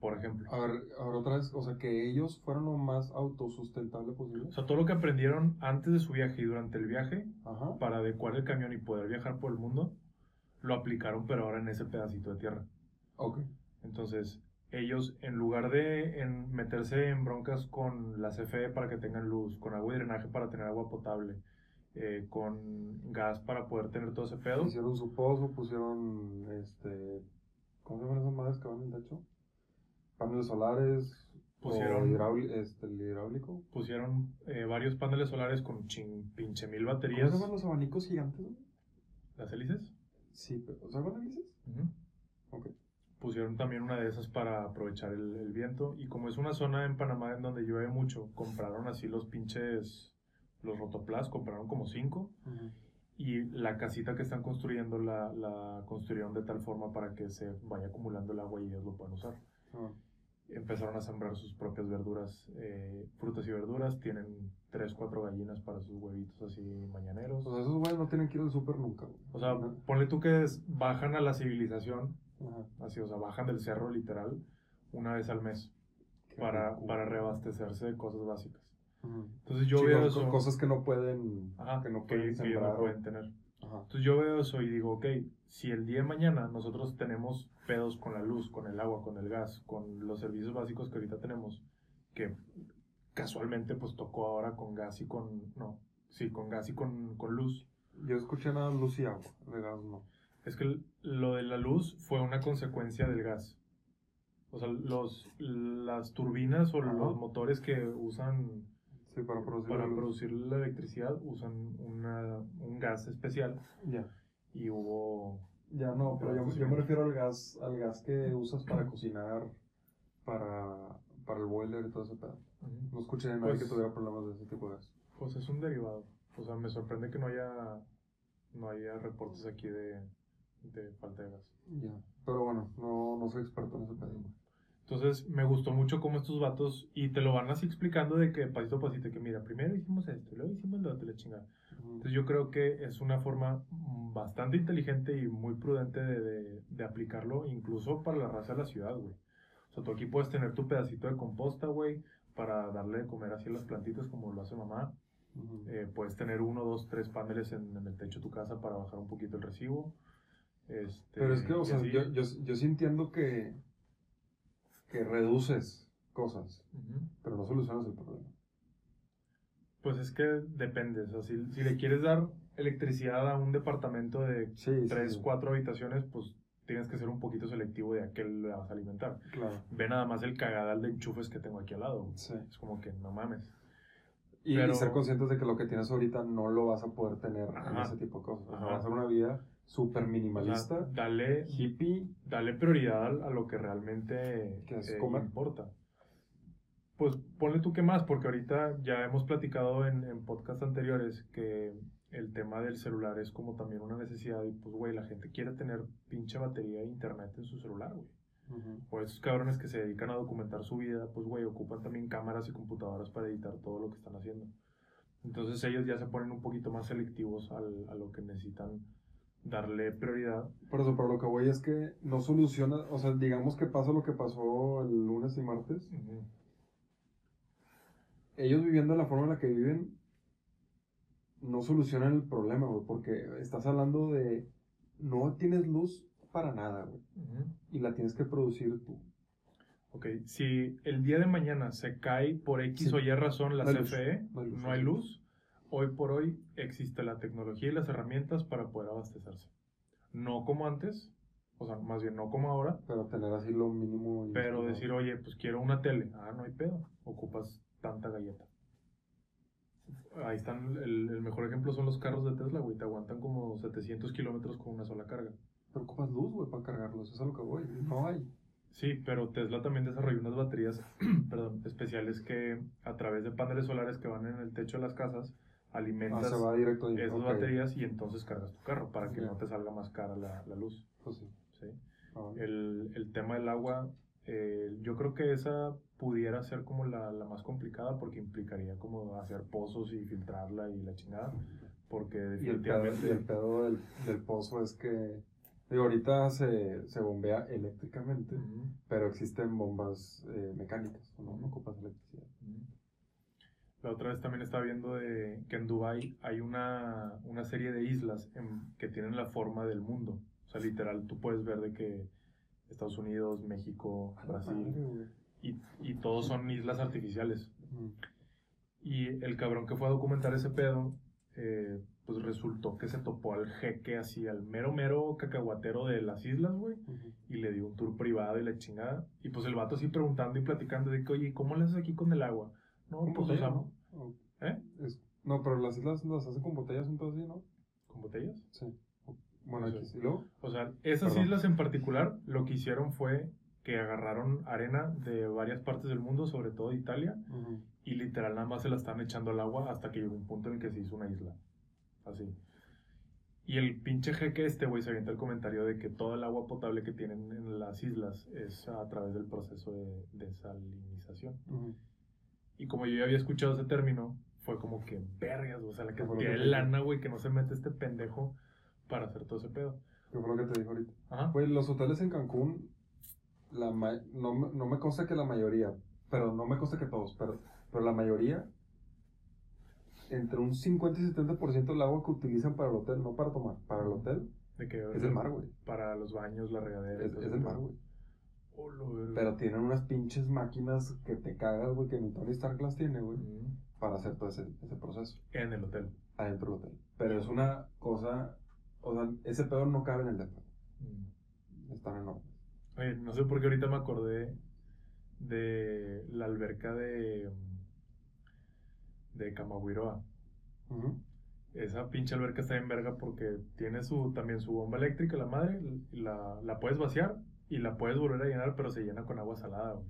Speaker 2: por ejemplo.
Speaker 1: A ver, a ver, otra vez, o sea, que ellos fueron lo más autosustentable posible.
Speaker 2: O sea, todo lo que aprendieron antes de su viaje y durante el viaje
Speaker 1: Ajá.
Speaker 2: para adecuar el camión y poder viajar por el mundo, lo aplicaron pero ahora en ese pedacito de tierra.
Speaker 1: Ok.
Speaker 2: Entonces, ellos, en lugar de en meterse en broncas con la CFE para que tengan luz, con agua y drenaje para tener agua potable, eh, con gas para poder tener todo ese pedo,
Speaker 1: Hicieron su pozo, pusieron, este, ¿cómo se llaman esas madres que van en el techo? Paneles solares.
Speaker 2: Pusieron-
Speaker 1: este, el hidráulico.
Speaker 2: pusieron eh, varios paneles solares con pinche mil
Speaker 1: ¿Cómo
Speaker 2: baterías.
Speaker 1: se llaman los abanicos gigantes?
Speaker 2: ¿Las hélices?
Speaker 1: Sí, pero, ¿saben hélices?
Speaker 2: Ujú.
Speaker 1: Ok.
Speaker 2: Pusieron también una de esas para aprovechar el, el viento. Y como es una zona en Panamá en donde llueve mucho, compraron así los pinches, los rotoplas, compraron como cinco. Y la casita que están construyendo la, la construyeron de tal forma para que se vaya acumulando el agua y ellos lo puedan usar.
Speaker 1: Ah,
Speaker 2: Empezaron a sembrar sus propias verduras, eh, frutas y verduras. Tienen tres, cuatro gallinas para sus huevitos así mañaneros.
Speaker 1: O sea, esos güeyes no tienen que ir al súper nunca. güey.
Speaker 2: O sea,
Speaker 1: Ajá.
Speaker 2: ponle tú que bajan a la civilización,
Speaker 1: Ajá.
Speaker 2: así, o sea, bajan del cerro literal una vez al mes
Speaker 1: Qué
Speaker 2: para,
Speaker 1: rico.
Speaker 2: para reabastecerse de cosas básicas. Entonces yo
Speaker 1: Sí,
Speaker 2: veo eso.
Speaker 1: cosas que no pueden, que no
Speaker 2: que
Speaker 1: pueden
Speaker 2: tener.
Speaker 1: Ajá.
Speaker 2: Entonces yo veo eso y digo, ok, si el día de mañana nosotros tenemos pedos con la luz, con el agua, con el gas, con los servicios básicos que ahorita tenemos, que casualmente pues tocó ahora con gas y con, no, sí, con gas y con, con luz.
Speaker 1: Yo escuché nada de luz y agua, de gas no.
Speaker 2: Es que lo de la luz fue una consecuencia del gas. O sea, los, las turbinas o
Speaker 1: Ajá.
Speaker 2: los motores que usan
Speaker 1: Sí, para producir
Speaker 2: para
Speaker 1: la
Speaker 2: producir la electricidad usan una, un gas especial
Speaker 1: Ya.
Speaker 2: y hubo...
Speaker 1: Ya no, pero yo, yo me refiero al gas, al gas que usas para cocinar, para, para el boiler y todo ese pedo. No escuché de nadie
Speaker 2: Pues-
Speaker 1: que tuviera problemas de ese tipo de gas.
Speaker 2: Pues es un derivado. O sea, me sorprende que no haya, no haya reportes aquí de, de falta de gas.
Speaker 1: Ya. Pero bueno, no, no soy experto en ese pedo.
Speaker 2: Entonces me gustó mucho cómo estos vatos, y te lo van así explicando de que pasito a pasito, que mira, primero hicimos esto, luego hicimos lo otro, la chingada. Entonces yo creo que es una forma bastante inteligente y muy prudente de, de, de aplicarlo, incluso para la raza de la ciudad, güey. O sea, tú aquí puedes tener tu pedacito de composta, güey, para darle de comer así a las plantitas como lo hace mamá. Eh, puedes tener uno, dos, tres paneles en, en el techo de tu casa para bajar un poquito el recibo. Este,
Speaker 1: Pero es que, o
Speaker 2: y
Speaker 1: sea, yo, yo, yo sí entiendo que, que reduces cosas, pero no solucionas el problema.
Speaker 2: Pues es que depende. O sea, si, si le quieres dar electricidad a un departamento de
Speaker 1: Sí, sí,
Speaker 2: tres,
Speaker 1: sí.
Speaker 2: cuatro habitaciones, pues tienes que ser un poquito selectivo de a qué le vas a alimentar.
Speaker 1: Claro.
Speaker 2: Ve nada más el cagadal de enchufes que tengo aquí al lado.
Speaker 1: Sí.
Speaker 2: Es como que no mames.
Speaker 1: Y, y
Speaker 2: Pero-
Speaker 1: ser conscientes de que lo que tienes ahorita no lo vas a poder tener en ese tipo de cosas. O sea,
Speaker 2: Ajá.
Speaker 1: va a ser una vida súper
Speaker 2: O sea,
Speaker 1: minimalista,
Speaker 2: dale,
Speaker 1: hippie.
Speaker 2: dale prioridad a, lo que realmente
Speaker 1: Que es
Speaker 2: eh,
Speaker 1: comer.
Speaker 2: importa. Pues ponle tú qué más, porque ahorita ya hemos platicado en, en podcasts anteriores que el tema del celular es como también una necesidad y pues güey, la gente quiere tener pinche batería e internet en su celular, güey. O esos cabrones que se dedican a documentar su vida, pues güey, ocupan también cámaras y computadoras para editar todo lo que están haciendo. Entonces ellos ya se ponen un poquito más selectivos al- a lo que necesitan darle prioridad.
Speaker 1: Por eso, pero lo que voy es que no soluciona, o sea, digamos que pasa lo que pasó el lunes y martes. Ellos viviendo de la forma en la que viven, no solucionan el problema, güey, porque estás hablando de no tienes luz para nada, güey,
Speaker 2: Ujú.
Speaker 1: y la tienes que producir tú.
Speaker 2: Ok, si el día de mañana se cae por X
Speaker 1: Sí.
Speaker 2: o Y razón la
Speaker 1: No hay luz,
Speaker 2: CFE,
Speaker 1: no hay luz,
Speaker 2: no hay luz, hoy por hoy existe la tecnología y las herramientas para poder abastecerse. No como antes, o sea, más bien no como ahora,
Speaker 1: Pero tener así lo mínimo.
Speaker 2: pero decir, oye, pues quiero una tele. Ah, no hay pedo, ocupas tanta galleta. Ahí están, el, el mejor ejemplo son los carros de Tesla, güey, te aguantan como 700 kilómetros con una sola carga.
Speaker 1: Pero ocupas luz, güey, para cargarlos, eso es a lo que voy. No hay.
Speaker 2: Sí, pero Tesla también desarrolló unas baterías perdón, especiales que a través de paneles solares que van en el techo de las casas alimentas
Speaker 1: se va directo
Speaker 2: esas
Speaker 1: ok.
Speaker 2: baterías y entonces cargas tu carro para que
Speaker 1: Ya.
Speaker 2: no te salga más cara la, la luz.
Speaker 1: Pues sí.
Speaker 2: ¿sí?
Speaker 1: Ah,
Speaker 2: El, el tema del agua, eh, yo creo que esa pudiera ser como la, la más complicada porque implicaría como hacer pozos y filtrarla y la chingada. Porque
Speaker 1: Y el pedo,
Speaker 2: definitivamente...
Speaker 1: y el pedo del, del pozo es que. Digo, ahorita se, se bombea eléctricamente,
Speaker 2: Ujú,
Speaker 1: pero existen bombas eh, mecánicas, ¿no? No ocupas electricidad.
Speaker 2: La otra vez también estaba viendo de que en Dubai hay una, una serie de islas en- que tienen la forma del mundo. O sea, literal, tú puedes ver de que Estados Unidos, México, Brasil,
Speaker 1: Madre, güey.
Speaker 2: y, y todos son islas artificiales. Y el cabrón que fue a documentar ese pedo, eh, pues resultó que se topó al jeque así, al mero mero cacahuatero de las islas, güey, y le dio un tour privado y la chingada. Y pues el vato así preguntando y platicando de que, oye, ¿cómo le haces aquí con el agua? No, pues usamos. ¿Eh?
Speaker 1: es- no, pero las islas las hacen con botellas, un así, ¿no?
Speaker 2: ¿Con botellas?
Speaker 1: Sí. Bueno, aquí sí.
Speaker 2: O sea, esas
Speaker 1: Perdón.
Speaker 2: islas en particular, lo que hicieron fue que agarraron arena de varias partes del mundo, sobre todo de Italia, y literal nada más se la están echando al agua hasta que llegó un punto en el que se hizo una isla. Así. Y el pinche jeque este, güey, se avienta el comentario de que toda el agua potable que tienen en las islas es a través del proceso de desalinización. Y como yo ya había escuchado ese término, fue como que vergas, o sea, la
Speaker 1: ¿Qué fue lo
Speaker 2: cantidad
Speaker 1: que
Speaker 2: de lana, güey, que no se mete este pendejo para hacer todo ese pedo.
Speaker 1: ¿Qué fue lo que te dijo ahorita?
Speaker 2: Ajá.
Speaker 1: Güey, los hoteles en Cancún, la ma- no, me- no me consta que la mayoría, pero no me consta que todos, pero, pero la mayoría, entre un 50 y 70% del agua que utilizan para el hotel, no para tomar, para el hotel,
Speaker 2: De
Speaker 1: es del mar, güey.
Speaker 2: Para los baños, la regadera.
Speaker 1: Es, es
Speaker 2: pedo.
Speaker 1: mar, güey.
Speaker 2: Oh.
Speaker 1: Pero tienen unas pinches máquinas que te cagas, güey, que ni Tony Stark las tiene, güey, para hacer todo ese, ese proceso
Speaker 2: En el hotel.
Speaker 1: adentro del hotel. Pero es una cosa, o sea, ese pedo no cabe en el depa.
Speaker 2: Mm.
Speaker 1: Están enormes.
Speaker 2: Oye, no sé por qué ahorita me acordé de la alberca de, de Camahuiroa.
Speaker 1: Ujú.
Speaker 2: Esa pinche alberca está en verga porque tiene su, también su bomba eléctrica, la madre, la, la puedes vaciar y la puedes volver a llenar, pero se llena con agua salada, güey.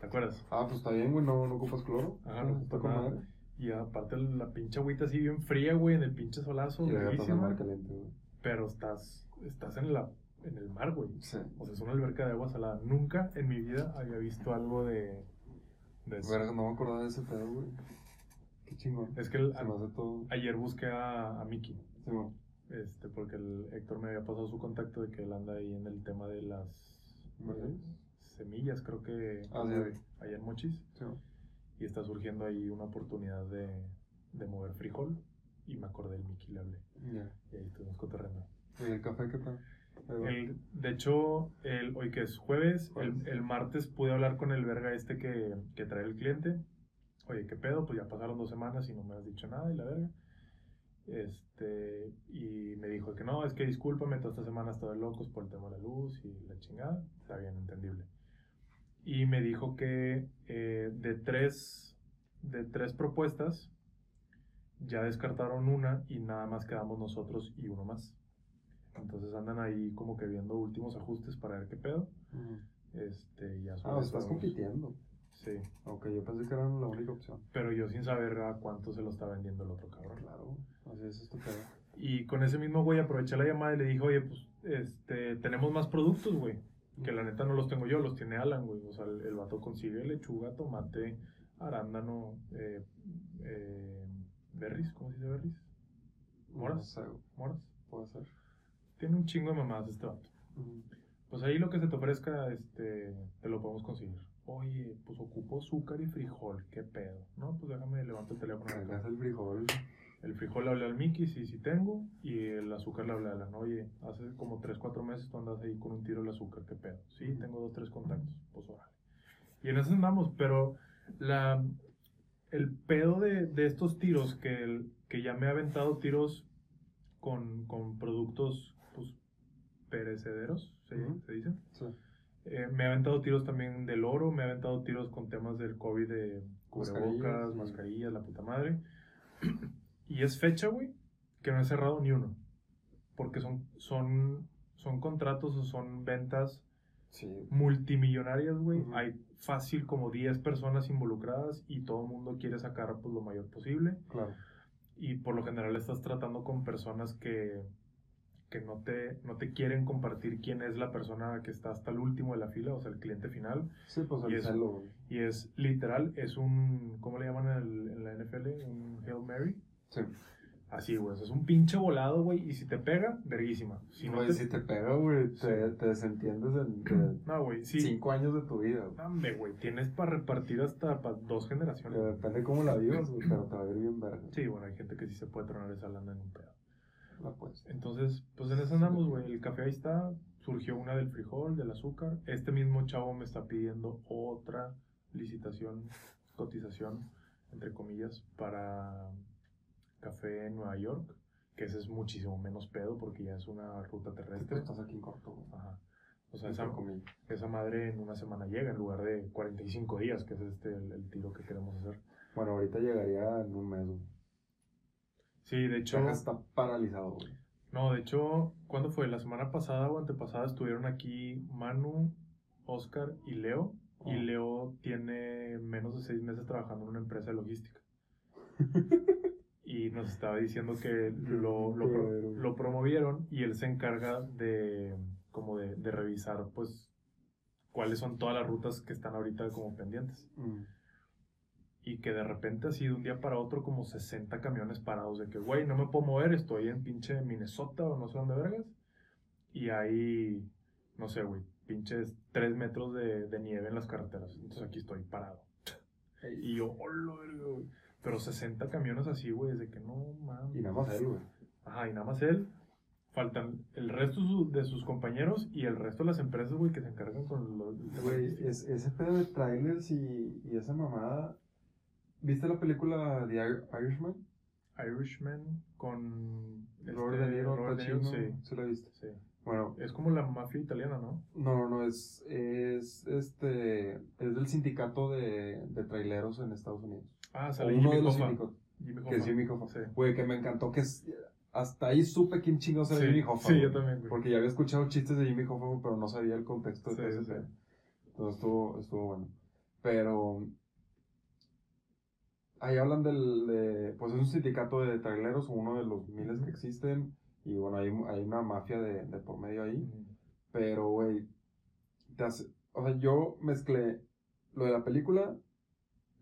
Speaker 2: ¿Te acuerdas?
Speaker 1: Ah, pues está bien, güey, no, no ocupas cloro.
Speaker 2: Ajá, no
Speaker 1: está
Speaker 2: ocupas nada.
Speaker 1: madre.
Speaker 2: Y aparte la pinche agüita así bien fría, güey, en el pinche solazo,
Speaker 1: Y la gata
Speaker 2: verguísima,
Speaker 1: mar caliente, güey.
Speaker 2: pero estás, estás en la en el mar, güey.
Speaker 1: Sí.
Speaker 2: O sea, es una alberca de agua salada. Nunca en mi vida había visto algo de, de eso.
Speaker 1: Verga, no me acordaba de ese pedo, güey. Qué chingón.
Speaker 2: Es que el-
Speaker 1: todo.
Speaker 2: ayer busqué a, a Miki,
Speaker 1: Simón.
Speaker 2: Este, porque el Héctor me había pasado su contacto de que él anda ahí en el tema de las
Speaker 1: ¿Verdad?
Speaker 2: semillas, creo que
Speaker 1: Ah, sí,
Speaker 2: allá en Mochis. Y está surgiendo ahí una oportunidad de, de mover frijol. Y me acordé del Miki, le hablé. Y ahí estuvimos cotorreando.
Speaker 1: ¿Y el café qué tal?
Speaker 2: El- de hecho, el, hoy que es jueves, el, el martes pude hablar con el verga este que, que trae el cliente. Oye, ¿qué pedo? Pues ya pasaron dos semanas y no me has dicho nada y la verga. Este, y me dijo que no, es que discúlpame, toda esta semana he estado de locos por el tema de la luz y la chingada. Está bien, entendible. Y me dijo que eh, de, tres, de tres propuestas, ya descartaron una y nada más quedamos nosotros y uno más. Entonces andan ahí como que viendo últimos ajustes para ver qué pedo. Este, ya
Speaker 1: Ah, estás compitiendo.
Speaker 2: Sí,
Speaker 1: Ok, yo pensé que era la única opción.
Speaker 2: pero yo sin saber a cuánto se lo está vendiendo el otro cabrón.
Speaker 1: Claro, así es pedo.
Speaker 2: Y con ese mismo güey aproveché la llamada y le dije, oye, pues, este, tenemos más productos, güey. Que la neta no los tengo yo, los tiene Alan, güey. O sea, el, el vato consigue lechuga, tomate, arándano, eh, eh, berries, ¿cómo se dice berries? ¿Moras?
Speaker 1: No sé, güey,
Speaker 2: ¿Moras?
Speaker 1: puede ser.
Speaker 2: Tiene un chingo de mamadas este vato.
Speaker 1: Ujú.
Speaker 2: Pues ahí lo que se te ofrezca, este, te lo podemos conseguir. Oye, pues ocupo azúcar y frijol, qué pedo. No, pues déjame levanto el teléfono.
Speaker 1: es el frijol.
Speaker 2: El frijol le hablé al Mickey, sí, sí tengo. Y el azúcar le hablé a Alan. Oye, hace como 3, 4 meses tú andas ahí con un tiro de azúcar, qué pedo. Sí, tengo dos, tres contactos. Pues órale. Y en eso andamos, pero la, el pedo de, de estos tiros, que, el- que ya me ha aventado tiros con, con productos pues, perecederos, ¿se, dice?
Speaker 1: Sí.
Speaker 2: Eh, me ha aventado tiros también del oro, me ha aventado tiros con temas del COVID de cubrebocas,
Speaker 1: Mascarillas,
Speaker 2: mascarillas, la puta madre. Y es fecha, güey, que no he cerrado ni uno. Porque son, son, son contratos o son ventas
Speaker 1: Sí.
Speaker 2: multimillonarias, güey. Hay fácil como 10 personas involucradas y todo el mundo quiere sacar pues, lo mayor posible.
Speaker 1: Claro.
Speaker 2: Y por lo general estás tratando con personas que, que no, te, no te quieren compartir quién es la persona que está hasta el último de la fila, o sea, el cliente final.
Speaker 1: Sí, pues
Speaker 2: Y
Speaker 1: celo, güey.
Speaker 2: Y es literal, es un, ¿cómo le llaman en, el- en la NFL? Un Hail Mary.
Speaker 1: Sí.
Speaker 2: Así, güey. o sea, es un pinche volado, güey. Y si te pega, verguísima. Si no
Speaker 1: Güey,
Speaker 2: te...
Speaker 1: si te pega, güey, te, te desentiendes en de
Speaker 2: No, güey, sí.
Speaker 1: cinco años de tu vida.
Speaker 2: Dame, güey. Tienes para repartir hasta para dos generaciones.
Speaker 1: depende cómo la vivas, güey, pero te va a ir bien verga.
Speaker 2: Sí, bueno, hay gente que sí se puede tronar esa lana en un pedo.
Speaker 1: La pues.
Speaker 2: Entonces, pues en eso andamos, güey. El café ahí está. Surgió una del frijol, del azúcar. Este mismo chavo me está pidiendo otra licitación, cotización, entre comillas, para café en Nueva York. Que ese es muchísimo menos pedo porque ya es una ruta terrestre.
Speaker 1: estás aquí en corto.
Speaker 2: Ajá. O sea, esa, madre en una semana llega en lugar de 45 días, que es este el, el tiro que queremos hacer.
Speaker 1: Bueno, ahorita llegaría en un mes, güey.
Speaker 2: Sí, de hecho.
Speaker 1: Está paralizado, güey.
Speaker 2: No, de hecho, ¿cuándo fue? La semana pasada o antepasada estuvieron aquí Manu, Oscar y Leo. Y
Speaker 1: Oh.
Speaker 2: Leo tiene menos de seis meses trabajando en una empresa de logística. y nos estaba diciendo que lo, lo, pro- lo promovieron y él se encarga de como de, de revisar pues cuáles son todas las rutas que están ahorita como pendientes.
Speaker 1: Mm.
Speaker 2: Y que de repente así de un día para otro como 60 camiones parados de que, güey, no me puedo mover, estoy en pinche Minnesota o no sé dónde vergas. Y hay, no sé, güey, pinches 3 metros de, de nieve en las carreteras. Entonces aquí estoy parado. Y yo, hola, güey. Pero 60 camiones así, güey, desde que no mames.
Speaker 1: Y nada más él, güey.
Speaker 2: Ajá, y nada más él. Faltan el resto su- de sus compañeros y el resto de las empresas, güey, que se encargan con los...
Speaker 1: Güey, es, ese pedo de trailers y, y esa mamada. ¿Viste la película The Ir- Irishman?
Speaker 2: Irishman con...
Speaker 1: Robert
Speaker 2: este,
Speaker 1: De Niro,
Speaker 2: Robert De
Speaker 1: Pacino,
Speaker 2: sí,
Speaker 1: ¿sí la viste?
Speaker 2: sí.
Speaker 1: Bueno,
Speaker 2: Es como la mafia italiana, ¿no?
Speaker 1: no, no, no, es, es, este, es del sindicato de, de traileros en Estados Unidos.
Speaker 2: Ah, sale
Speaker 1: uno
Speaker 2: Jimmy
Speaker 1: de los
Speaker 2: Hoffa.
Speaker 1: sindicatos,
Speaker 2: Jimmy
Speaker 1: que es
Speaker 2: Hoffa.
Speaker 1: Jimmy Hoffa.
Speaker 2: Sí.
Speaker 1: Güey, que me encantó que es, hasta ahí supe quién chingados era
Speaker 2: Sí,
Speaker 1: Jimmy Hoffa.
Speaker 2: sí, yo también, güey.
Speaker 1: Porque ya había escuchado chistes de Jimmy Hoffa, pero no sabía el contexto de
Speaker 2: Sí,
Speaker 1: todo. Entonces estuvo, estuvo bueno. Pero ahí hablan del, de, pues es un sindicato de traileros, uno de los miles que existen, y bueno, hay, hay una mafia de, de por medio ahí. Pero, güey, o sea, yo mezclé lo de la película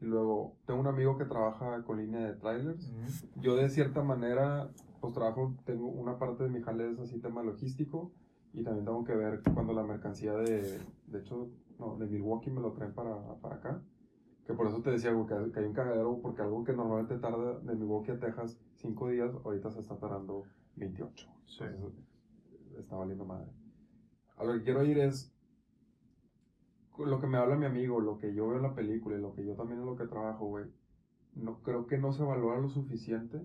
Speaker 1: y luego tengo un amigo que trabaja con línea de trailers. Yo de cierta manera, pues trabajo, tengo una parte de mi jale es así tema logístico y también tengo que ver cuando la mercancía de, de hecho, no, de Milwaukee me lo traen para, para acá. Que por eso te decía, güey, que, que hay un cagadero, porque algo que normalmente tarda de Milwaukee a Texas 5 días, ahorita se está tardando 28.
Speaker 2: Sí.
Speaker 1: Entonces, está valiendo madre. A lo que quiero ir es lo que me habla mi amigo, lo que yo veo en la película y lo que yo también en lo que trabajo, güey. No, creo que no se valora lo suficiente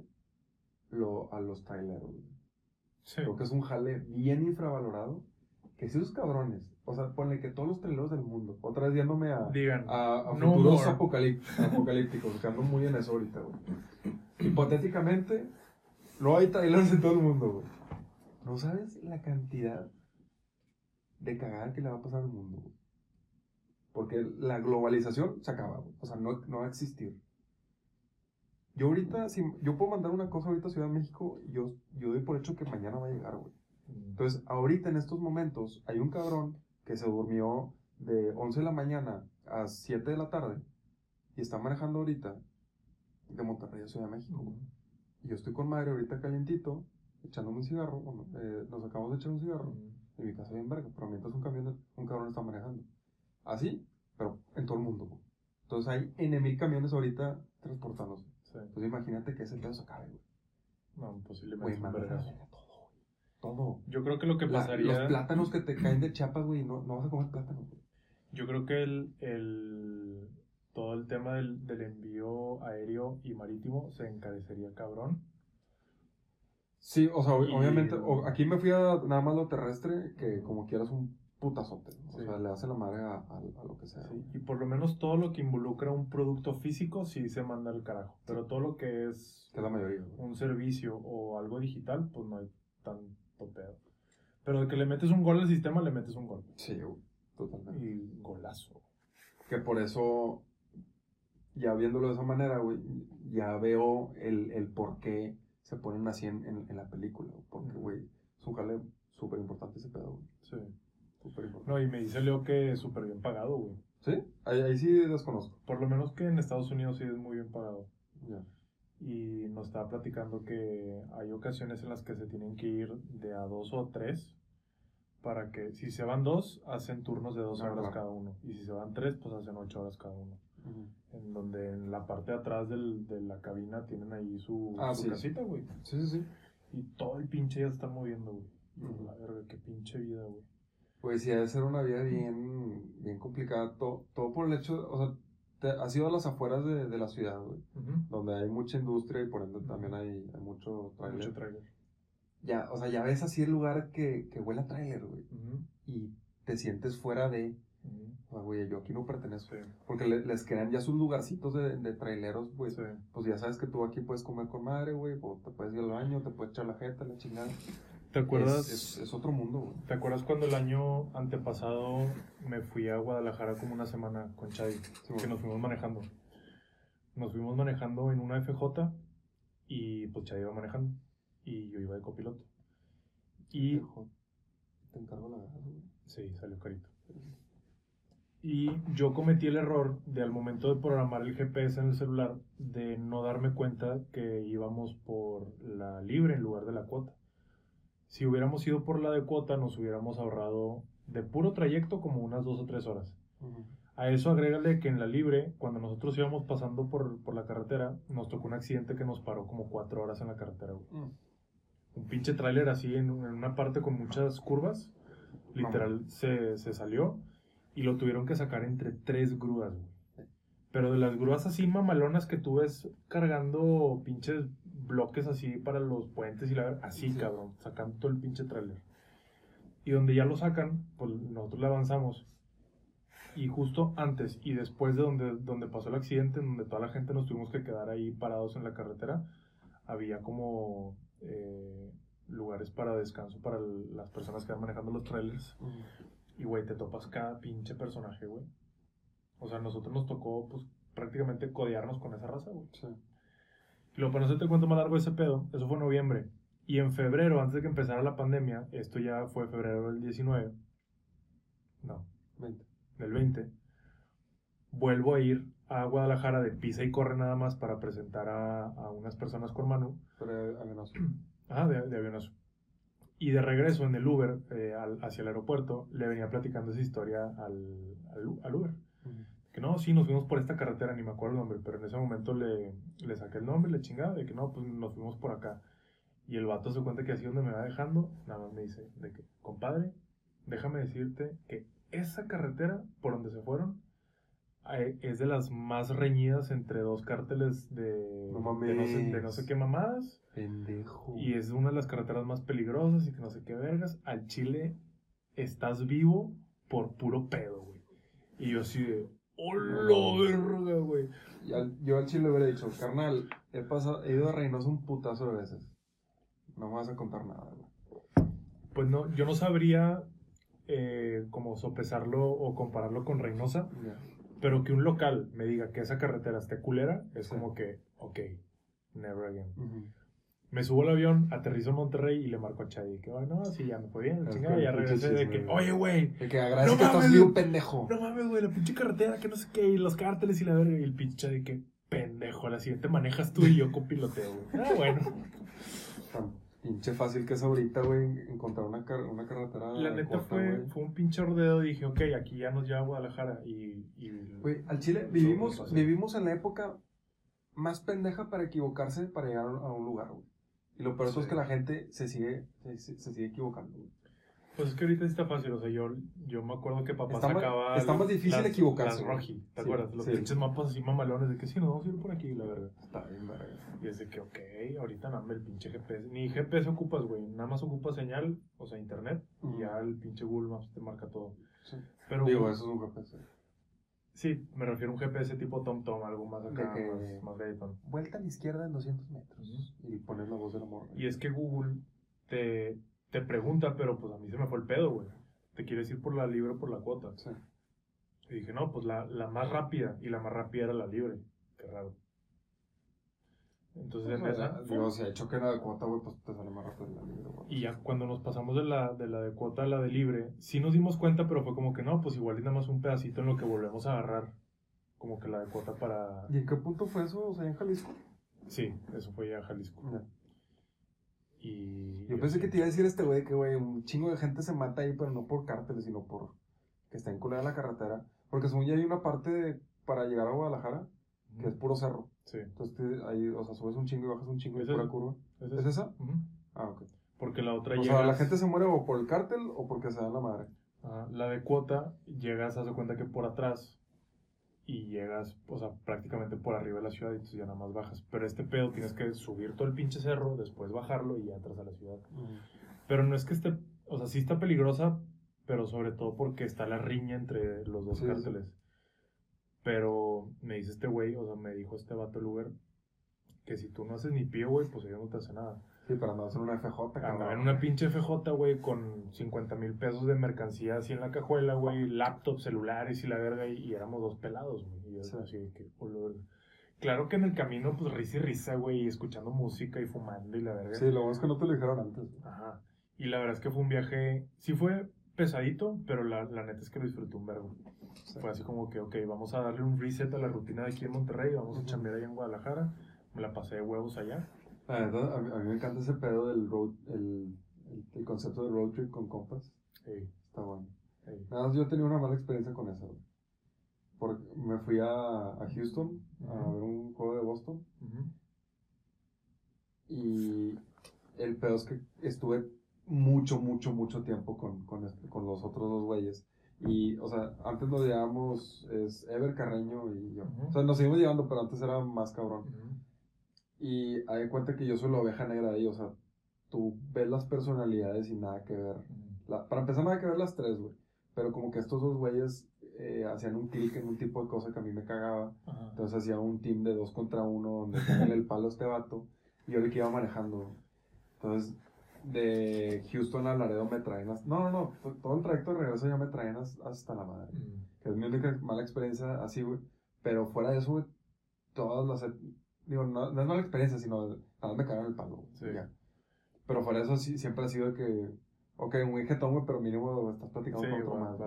Speaker 1: lo, a los traileros. güey.
Speaker 2: Sí.
Speaker 1: Creo que es un jale bien infravalorado. Que si esos cabrones, o sea, ponle que todos los traileros del mundo, otra vez yéndome a,
Speaker 2: Digan,
Speaker 1: a, a
Speaker 2: No
Speaker 1: futuros apocalípticos, que ando muy en eso ahorita, güey. Hipotéticamente, no hay trailers en todo el mundo, güey. No sabes la cantidad de cagada que le va a pasar al mundo, güey. Porque la globalización se acaba, güey. O sea, no, no va a existir. Yo ahorita, si, yo puedo mandar una cosa ahorita a Ciudad de México y yo, yo doy por hecho que mañana va a llegar, güey. Entonces, ahorita en estos momentos, hay un cabrón que se durmió de 11 de la mañana a 7 de la tarde y está manejando ahorita de Monterrey a Ciudad de México. güey. Y yo estoy con madre ahorita calientito, echándome un cigarro. Bueno, eh, nos acabamos de echar un cigarro en mi casa bien verga, pero mientras un camión, un cabrón está manejando. Así, pero en todo el mundo. güey. Entonces hay N mil camiones ahorita transportándose.
Speaker 2: Sí.
Speaker 1: Entonces imagínate que ese pedo se acabe, güey.
Speaker 2: No, posiblemente
Speaker 1: Güey,
Speaker 2: es un
Speaker 1: la todo, güey. Todo.
Speaker 2: Yo creo que lo que
Speaker 1: La-
Speaker 2: pasaría.
Speaker 1: los plátanos que te caen de Chiapas, güey, no, no vas a comer plátano. güey.
Speaker 2: Yo creo que el, el todo el tema del, del envío aéreo y marítimo se encarecería cabrón.
Speaker 1: Sí, o sea,
Speaker 2: Y-
Speaker 1: obviamente, aquí me fui a nada más lo terrestre, que como quieras un putazote. ¿no? O sea, le hace la madre a, a- a lo que sea.
Speaker 2: Sí, y por lo menos todo lo que involucra un producto físico sí se manda al carajo. Pero todo lo que es
Speaker 1: Que es la mayoría.
Speaker 2: un servicio o algo digital, pues no hay tanto pedo. Pero de que le metes un gol al sistema, le metes un gol.
Speaker 1: Sí, totalmente.
Speaker 2: Y golazo.
Speaker 1: Que por eso, ya viéndolo de esa manera, güey, ya veo el, el por qué se ponen así en, en, en la película. Porque, güey, es un jale súper importante ese pedo, güey.
Speaker 2: Sí.
Speaker 1: Súper importante.
Speaker 2: No, y me dice Leo que es súper bien pagado, güey.
Speaker 1: ¿Sí? Ahí, ahí sí desconozco.
Speaker 2: Por lo menos que en Estados Unidos sí es muy bien pagado.
Speaker 1: Ya.
Speaker 2: Y nos estaba platicando que hay ocasiones en las que se tienen que ir de a dos o tres para que si se van dos, hacen turnos de dos
Speaker 1: Ah,
Speaker 2: horas
Speaker 1: claro.
Speaker 2: cada uno. Y si se van tres, pues hacen ocho horas cada uno. En donde en la parte de atrás del- de la cabina tienen ahí su,
Speaker 1: Ah,
Speaker 2: su
Speaker 1: sí.
Speaker 2: casita, güey.
Speaker 1: Sí, sí, sí.
Speaker 2: Y todo el pinche ya se está moviendo, güey. La verga, qué pinche vida, güey.
Speaker 1: Pues sí, ha de ser una vida bien, bien complicada. Todo, todo por el hecho, o sea, te, has ido a las afueras de, de la ciudad, güey. Donde hay mucha industria y por ende también hay, hay mucho trailer.
Speaker 2: Mucho trailer.
Speaker 1: Ya, o sea, ya ves así el lugar que, que huele a trailer, güey. Y te sientes fuera de, o sea, güey, yo aquí no pertenezco.
Speaker 2: Sí,
Speaker 1: Porque le- les crean ya sus lugarcitos de, de traileros, güey.
Speaker 2: sí.
Speaker 1: Pues ya sabes que tú aquí puedes comer con madre, güey. O te puedes ir al baño, te puedes echar la jeta, la chingada.
Speaker 2: ¿Te acuerdas?
Speaker 1: Es, es, es otro mundo, güey.
Speaker 2: ¿Te acuerdas cuando el año antepasado me fui a Guadalajara como una semana con Chavi?
Speaker 1: Sí,
Speaker 2: que nos fuimos manejando. Nos fuimos manejando en una FJ y pues Chavi iba manejando y yo iba de copiloto. Y
Speaker 1: Te encargo la güey.
Speaker 2: sí, salió carito. Y yo cometí el error de al momento de programar el GPS en el celular de no darme cuenta que íbamos por la libre en lugar de la cuota. Si hubiéramos ido por la de cuota nos hubiéramos ahorrado de puro trayecto como unas dos o tres horas. A eso agrégale que en la libre, cuando nosotros íbamos pasando por, por la carretera, nos tocó un accidente que nos paró como cuatro horas en la carretera. güey.
Speaker 1: Mm.
Speaker 2: Un pinche tráiler así en, en una parte con muchas curvas, literal se, se salió y lo tuvieron que sacar entre tres grúas. güey. Pero de las grúas así mamalonas que tú ves cargando pinches bloques así para los puentes y la así
Speaker 1: Sí.
Speaker 2: cabrón, sacando todo el pinche tráiler. Y donde ya lo sacan, pues nosotros le avanzamos. Y justo antes y después de donde, donde pasó el accidente, en donde toda la gente nos tuvimos que quedar ahí parados en la carretera, había como eh, lugares para descanso para el- las personas que van manejando los trailers.
Speaker 1: Ujú.
Speaker 2: Y, güey, te topas cada pinche personaje, güey. O sea, a nosotros nos tocó, pues, prácticamente codearnos con esa raza, güey.
Speaker 1: Sí.
Speaker 2: Y luego, para no hacerte cuento más largo de ese pedo, eso fue en noviembre. Y en febrero, antes de que empezara la pandemia, esto ya fue febrero del 19, no,
Speaker 1: 20.
Speaker 2: del 20, vuelvo a ir a Guadalajara de pisa y corre nada más para presentar a, a unas personas con Manu.
Speaker 1: Pero avionazo.
Speaker 2: Ah, de, de avionazo. Y de regreso en el Uber eh, al- hacia el aeropuerto, le venía platicando esa historia al, al, al Uber. Que no, sí, nos fuimos por esta carretera, ni me acuerdo el nombre, pero en ese momento le, le saqué el nombre, le chingaba, de que no, pues nos fuimos por acá. Y el vato se cuenta que así donde me va dejando, nada más me dice, de que, compadre, déjame decirte que esa carretera por donde se fueron eh, es de las más reñidas entre dos cárteles de,
Speaker 1: No
Speaker 2: de, no sé, de no sé qué mamadas.
Speaker 1: Pendejo.
Speaker 2: Y es una de las carreteras más peligrosas y que no sé qué vergas. Al Chile estás vivo por puro pedo, güey. Y yo así de, ¡hola, verga, güey!
Speaker 1: Yo al chile le hubiera dicho, carnal, he, pasado, he ido a Reynosa un putazo de veces. No me vas a contar nada, güey.
Speaker 2: Pues no, yo no sabría eh, como sopesarlo o compararlo con Reynosa,
Speaker 1: Ya.
Speaker 2: pero que un local me diga que esa carretera esté culera, es
Speaker 1: Sí.
Speaker 2: como que, ok, never again.
Speaker 1: Ujú.
Speaker 2: Me subo al avión, aterrizo en Monterrey y le marco a Chay. Que, "Ay, no, sí, ya me fue bien, la
Speaker 1: Es
Speaker 2: chingada, ya regresé de que, oye, güey,
Speaker 1: De que agradece
Speaker 2: No
Speaker 1: que estás
Speaker 2: mames,
Speaker 1: vivo,
Speaker 2: güey.
Speaker 1: pendejo.
Speaker 2: No mames, güey, la pinche carretera, que no sé qué, y los cárteles y la verga, y el pinche de que pendejo, la siguiente manejas tú y yo copiloteo, güey. Ah, bueno.
Speaker 1: Tan pinche fácil que es ahorita, güey, encontrar una, car- una carretera.
Speaker 2: La neta
Speaker 1: corta,
Speaker 2: fue, fue un pinche rodeo y dije, ok, aquí ya nos lleva a Guadalajara. Y. y
Speaker 1: Güey, al Chile vivimos, vivimos en la época más pendeja para equivocarse para llegar a un lugar, güey. Y lo peor todo es
Speaker 2: Sí.
Speaker 1: que la gente se sigue, se, sigue equivocando.
Speaker 2: Pues es que ahorita sí está fácil, o sea, yo, yo me acuerdo que papá
Speaker 1: Está más-
Speaker 2: sacaba.
Speaker 1: está más difícil
Speaker 2: las-
Speaker 1: equivocarse,
Speaker 2: Las. Roji, ¿te
Speaker 1: Sí,
Speaker 2: acuerdas? Los
Speaker 1: sí.
Speaker 2: pinches mapas así mamalones de que sí, nos vamos a ir por aquí, la verga.
Speaker 1: Está bien, verga.
Speaker 2: Y es de que, ok, ahorita nada más el pinche GPS. Ni GPS ocupas, güey. Nada más ocupas señal, o sea, internet. Y ya el pinche Google Maps te marca todo.
Speaker 1: Sí.
Speaker 2: Pero,
Speaker 1: Digo, eso es un GPS.
Speaker 2: Sí, me refiero a un GPS tipo TomTom, algo más acá,
Speaker 1: que-
Speaker 2: más, más galletón.
Speaker 1: Vuelta a la izquierda en 200 metros. Y pones la voz del amor.
Speaker 2: Y es que Google te, te pregunta, pero pues a mí se me fue el pedo, güey. ¿Te quieres ir por la libre o por la cuota?
Speaker 1: Sí.
Speaker 2: Y dije, no, pues la, la más rápida. Y la más rápida era la libre. Qué raro. Entonces, en
Speaker 1: sea,
Speaker 2: esa,
Speaker 1: digo, si ha hecho que era de cuota, güey, pues te sale más rápido la libre, güey.
Speaker 2: Y ya cuando nos pasamos de la, de la de cuota a la de libre, sí nos dimos cuenta, pero fue como que no, pues igual es nada más un pedacito en lo que volvemos a agarrar. Como que la de cuota para...
Speaker 1: ¿Y en qué punto fue eso? O sea, en Jalisco.
Speaker 2: Sí, eso fue ya Jalisco.
Speaker 1: Ya.
Speaker 2: Y...
Speaker 1: Yo pensé que te iba a decir este güey que, güey, un chingo de gente se mata ahí, pero no por cárteles, sino por que está enculada la carretera. Porque según ya hay una parte de- para llegar a Guadalajara que es puro cerro.
Speaker 2: Sí.
Speaker 1: Entonces te- ahí, o sea, subes un chingo y bajas un chingo y
Speaker 2: ¿Es
Speaker 1: pura
Speaker 2: eso?
Speaker 1: curva.
Speaker 2: ¿Es,
Speaker 1: esa? Ah, ok.
Speaker 2: Porque la otra
Speaker 1: O
Speaker 2: llegas...
Speaker 1: sea, la gente se muere o por el cártel o porque se dan la madre.
Speaker 2: Ajá, la de cuota, llegas, haz de cuenta que por atrás y llegas, o sea, prácticamente por arriba de la ciudad y entonces ya nada más bajas. Pero este pedo tienes que subir todo el pinche cerro, después bajarlo y ya entras a la ciudad. Pero no es que esté, o sea, sí está peligrosa, pero sobre todo porque está la riña entre los dos
Speaker 1: Sí, sí.
Speaker 2: Pero me dice este güey, o sea, me dijo este vato el Uber, que si tú no haces ni pie, güey, pues ellos no te hacen nada.
Speaker 1: Sí, para andar en una FJ,
Speaker 2: Andaba en una pinche FJ, güey, con 50 mil pesos de mercancía así en la cajuela, güey, laptops, celulares y la verga, y, y éramos dos pelados, güey. Y yo
Speaker 1: Sí.
Speaker 2: así que, "Oh, la verga". Claro que en el camino, pues risa y risa, güey, y escuchando música y fumando y la verga.
Speaker 1: Sí, lo bueno es que no te lo dijeron antes.
Speaker 2: Ajá. Y la verdad es que fue un viaje, sí fue pesadito, pero la, la neta es que lo disfruté un vergo.
Speaker 1: Sí.
Speaker 2: Fue así como que, ok, vamos a darle un reset a la rutina de aquí en Monterrey, vamos a chambear allá en Guadalajara. Me la pasé de huevos allá.
Speaker 1: La neta, a mí, a mí me encanta ese pedo del road, el, el, el concepto de road trip con compas.
Speaker 2: Ey,
Speaker 1: Está bueno. Nada más yo tenía una mala experiencia con eso, güey. Porque me fui a, a Houston a ver un juego de Boston y el pedo es que estuve mucho, mucho, mucho tiempo con, con, este- con los otros dos güeyes. Y, o sea, antes nos llevábamos, es Ever Carreño y yo.
Speaker 2: Ujú.
Speaker 1: O sea, nos seguimos llevando, pero antes era más cabrón.
Speaker 2: Ujú.
Speaker 1: Y hay cuenta que yo soy la oveja negra ahí, o sea, tú ves las personalidades y nada que ver. La- para empezar, nada que ver las tres, güey. Pero como que estos dos güeyes eh, hacían un clic en un tipo de cosa que a mí me cagaba. Entonces hacía un team de dos contra uno donde tenía el palo a este vato y yo le que iba manejando. Entonces, de Houston a Laredo me traen hasta... No, no, no. to- Todo el trayecto de regreso ya me traen has- hasta la madre.
Speaker 2: Ujú.
Speaker 1: Que es mi única mala experiencia así, güey. Pero fuera de eso, güey, todas las... Digo, no, no es mala experiencia, sino nada más me cagaron el palo. güey,
Speaker 2: Sí.
Speaker 1: ya. Pero fuera de eso, sí, siempre ha sido que Ok, un jetón, güey, pero mínimo estás platicando
Speaker 2: Sí,
Speaker 1: con otro más.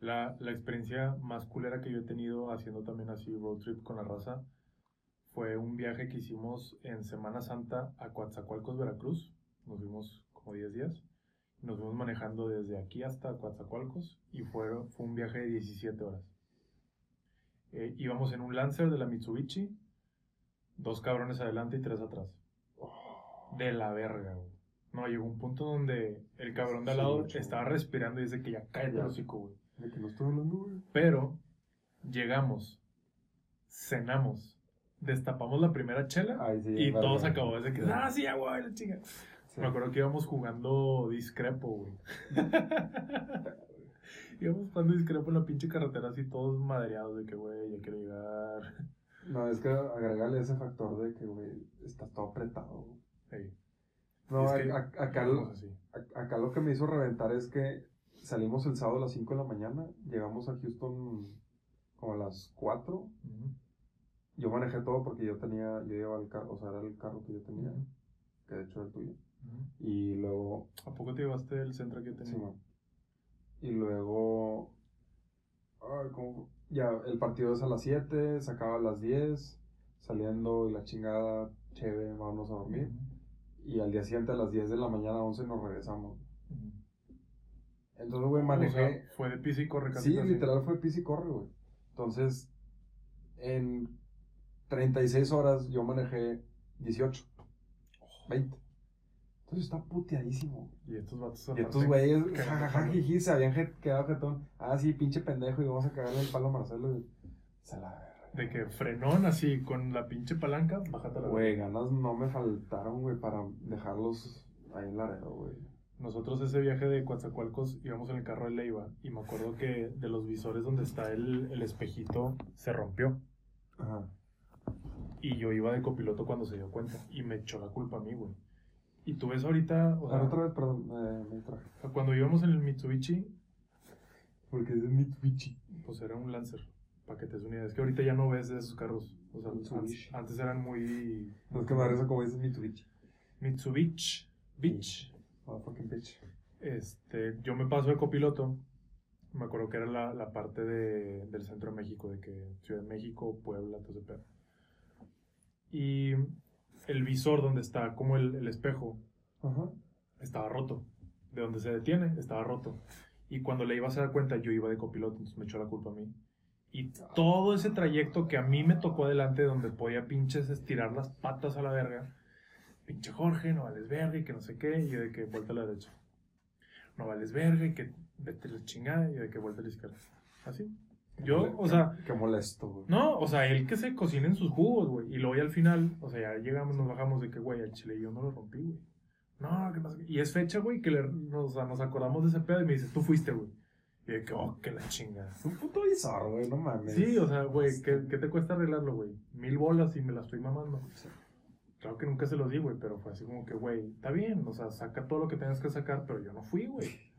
Speaker 2: La, la experiencia más culera que yo he tenido haciendo también así road trip con la raza fue un viaje que hicimos en Semana Santa a Coatzacoalcos, Veracruz. Nos fuimos como 10 días. Nos fuimos manejando desde aquí hasta Coatzacoalcos y fue, fue un viaje de 17 horas. Eh, íbamos en un Lancer de la Mitsubishi, dos cabrones adelante y tres atrás. De la verga, güey. No, llegó un punto donde el cabrón de al lado estaba respirando y dice que ya cállate el hocico, güey.
Speaker 1: De que no estoy hablando, güey.
Speaker 2: Pero llegamos, cenamos, destapamos la primera chela
Speaker 1: Ay, sí.
Speaker 2: y
Speaker 1: verga.
Speaker 2: todo se acabó. Desde que, ah, sí, güey, la chinga.
Speaker 1: Sí.
Speaker 2: Me acuerdo que íbamos jugando discrepo, güey. íbamos jugando discrepo en la pinche carretera así todos madreados de que, güey, ya quiero llegar.
Speaker 1: No, es que agregarle ese factor de que, güey, estás todo apretado. No,
Speaker 2: que
Speaker 1: a- acá, a- acá lo que me hizo reventar es que salimos el sábado a las 5 de la mañana, llegamos a Houston como a las 4.
Speaker 2: Ujú.
Speaker 1: Yo manejé todo porque yo tenía, yo llevaba el carro, o sea, era el carro que yo tenía, que de hecho era el tuyo.
Speaker 2: Ujú.
Speaker 1: Y luego,
Speaker 2: ¿A poco te llevaste el centro que tenía?
Speaker 1: sí. Y luego, ay, ¿cómo? ya, el partido es a las 7, se acaba a las 10, saliendo y la chingada, chévere, vámonos a dormir. Y al día siguiente a las 10 de la mañana, 11, nos regresamos.
Speaker 2: Ujú.
Speaker 1: Entonces, güey,
Speaker 2: O
Speaker 1: manejé.
Speaker 2: sea, fue de pisa y corre casi.
Speaker 1: Sí, literal fue pis y corre, güey. Entonces, en 36 horas yo manejé 18, 20. Está puteadísimo.
Speaker 2: Y estos vatos
Speaker 1: Y estos güeyes, jajaja, jiji, se habían quedado jetón. Ah, sí, pinche pendejo, y vamos a cagarle el palo a Marcelo. Y... Se la.
Speaker 2: De que frenón así con la pinche palanca, bájate la
Speaker 1: Güey, ganas no me faltaron, güey, para dejarlos ahí en Laredo, güey.
Speaker 2: Nosotros ese viaje de Coatzacoalcos íbamos en el carro de Leiva y me acuerdo que de los visores donde está el, el espejito se rompió
Speaker 1: Ajá.
Speaker 2: y yo iba de copiloto cuando se dio cuenta y me echó la culpa a mí, güey. Y tú ves ahorita, o
Speaker 1: A
Speaker 2: sea,
Speaker 1: ver, otra vez, perdón, me, me distraje.
Speaker 2: cuando íbamos en el Mitsubishi,
Speaker 1: Porque es de Mitsubishi.
Speaker 2: pues era un Lancer, para que te des una idea. Es que ahorita ya no ves de esos carros. O sea,
Speaker 1: Mitsubishi.
Speaker 2: antes, antes eran muy...
Speaker 1: No es que me como dices Mitsubishi.
Speaker 2: Mitsubishi, Beach.
Speaker 1: Motherfucking bitch.
Speaker 2: Este, yo me paso de copiloto. Me acuerdo que era la, la parte de, del centro de México, de que Ciudad de México, Puebla, todo ese pedo. Y el visor donde está como el, el espejo
Speaker 1: Ajá.
Speaker 2: estaba roto. De donde se detiene, estaba roto. Y cuando le iba a hacer cuenta, yo iba de copiloto, entonces me echó la culpa a mí. Y todo ese trayecto que a mí me tocó adelante, donde podía pinches estirar las patas a la verga, pinche Jorge, no vales verga y que no sé qué, y yo de que vuelta a la derecha. No vales verga y que vete a la chingada, y yo de que vuelta a la izquierda. Así. Yo, o sea,
Speaker 1: Qué molesto, güey.
Speaker 2: no, o sea, él que se cocina en sus jugos, güey. Y luego ya al final, o sea, ya llegamos, nos bajamos de que, güey, al chile yo no lo rompí, güey. No, que no sé qué. Y es fecha, güey, que le, nos, o sea, nos acordamos de ese pedo y me dice, tú fuiste, güey. Y de que, oh, que la chingada.
Speaker 1: Es un puto visor, güey, no mames.
Speaker 2: Sí, o sea, güey, ¿qué, ¿qué te cuesta arreglarlo, güey? Mil bolas y me la estoy mamando. Claro que nunca se los di, güey, pero fue así como que, güey, está bien, o sea, saca todo lo que tengas que sacar, pero yo no fui, güey.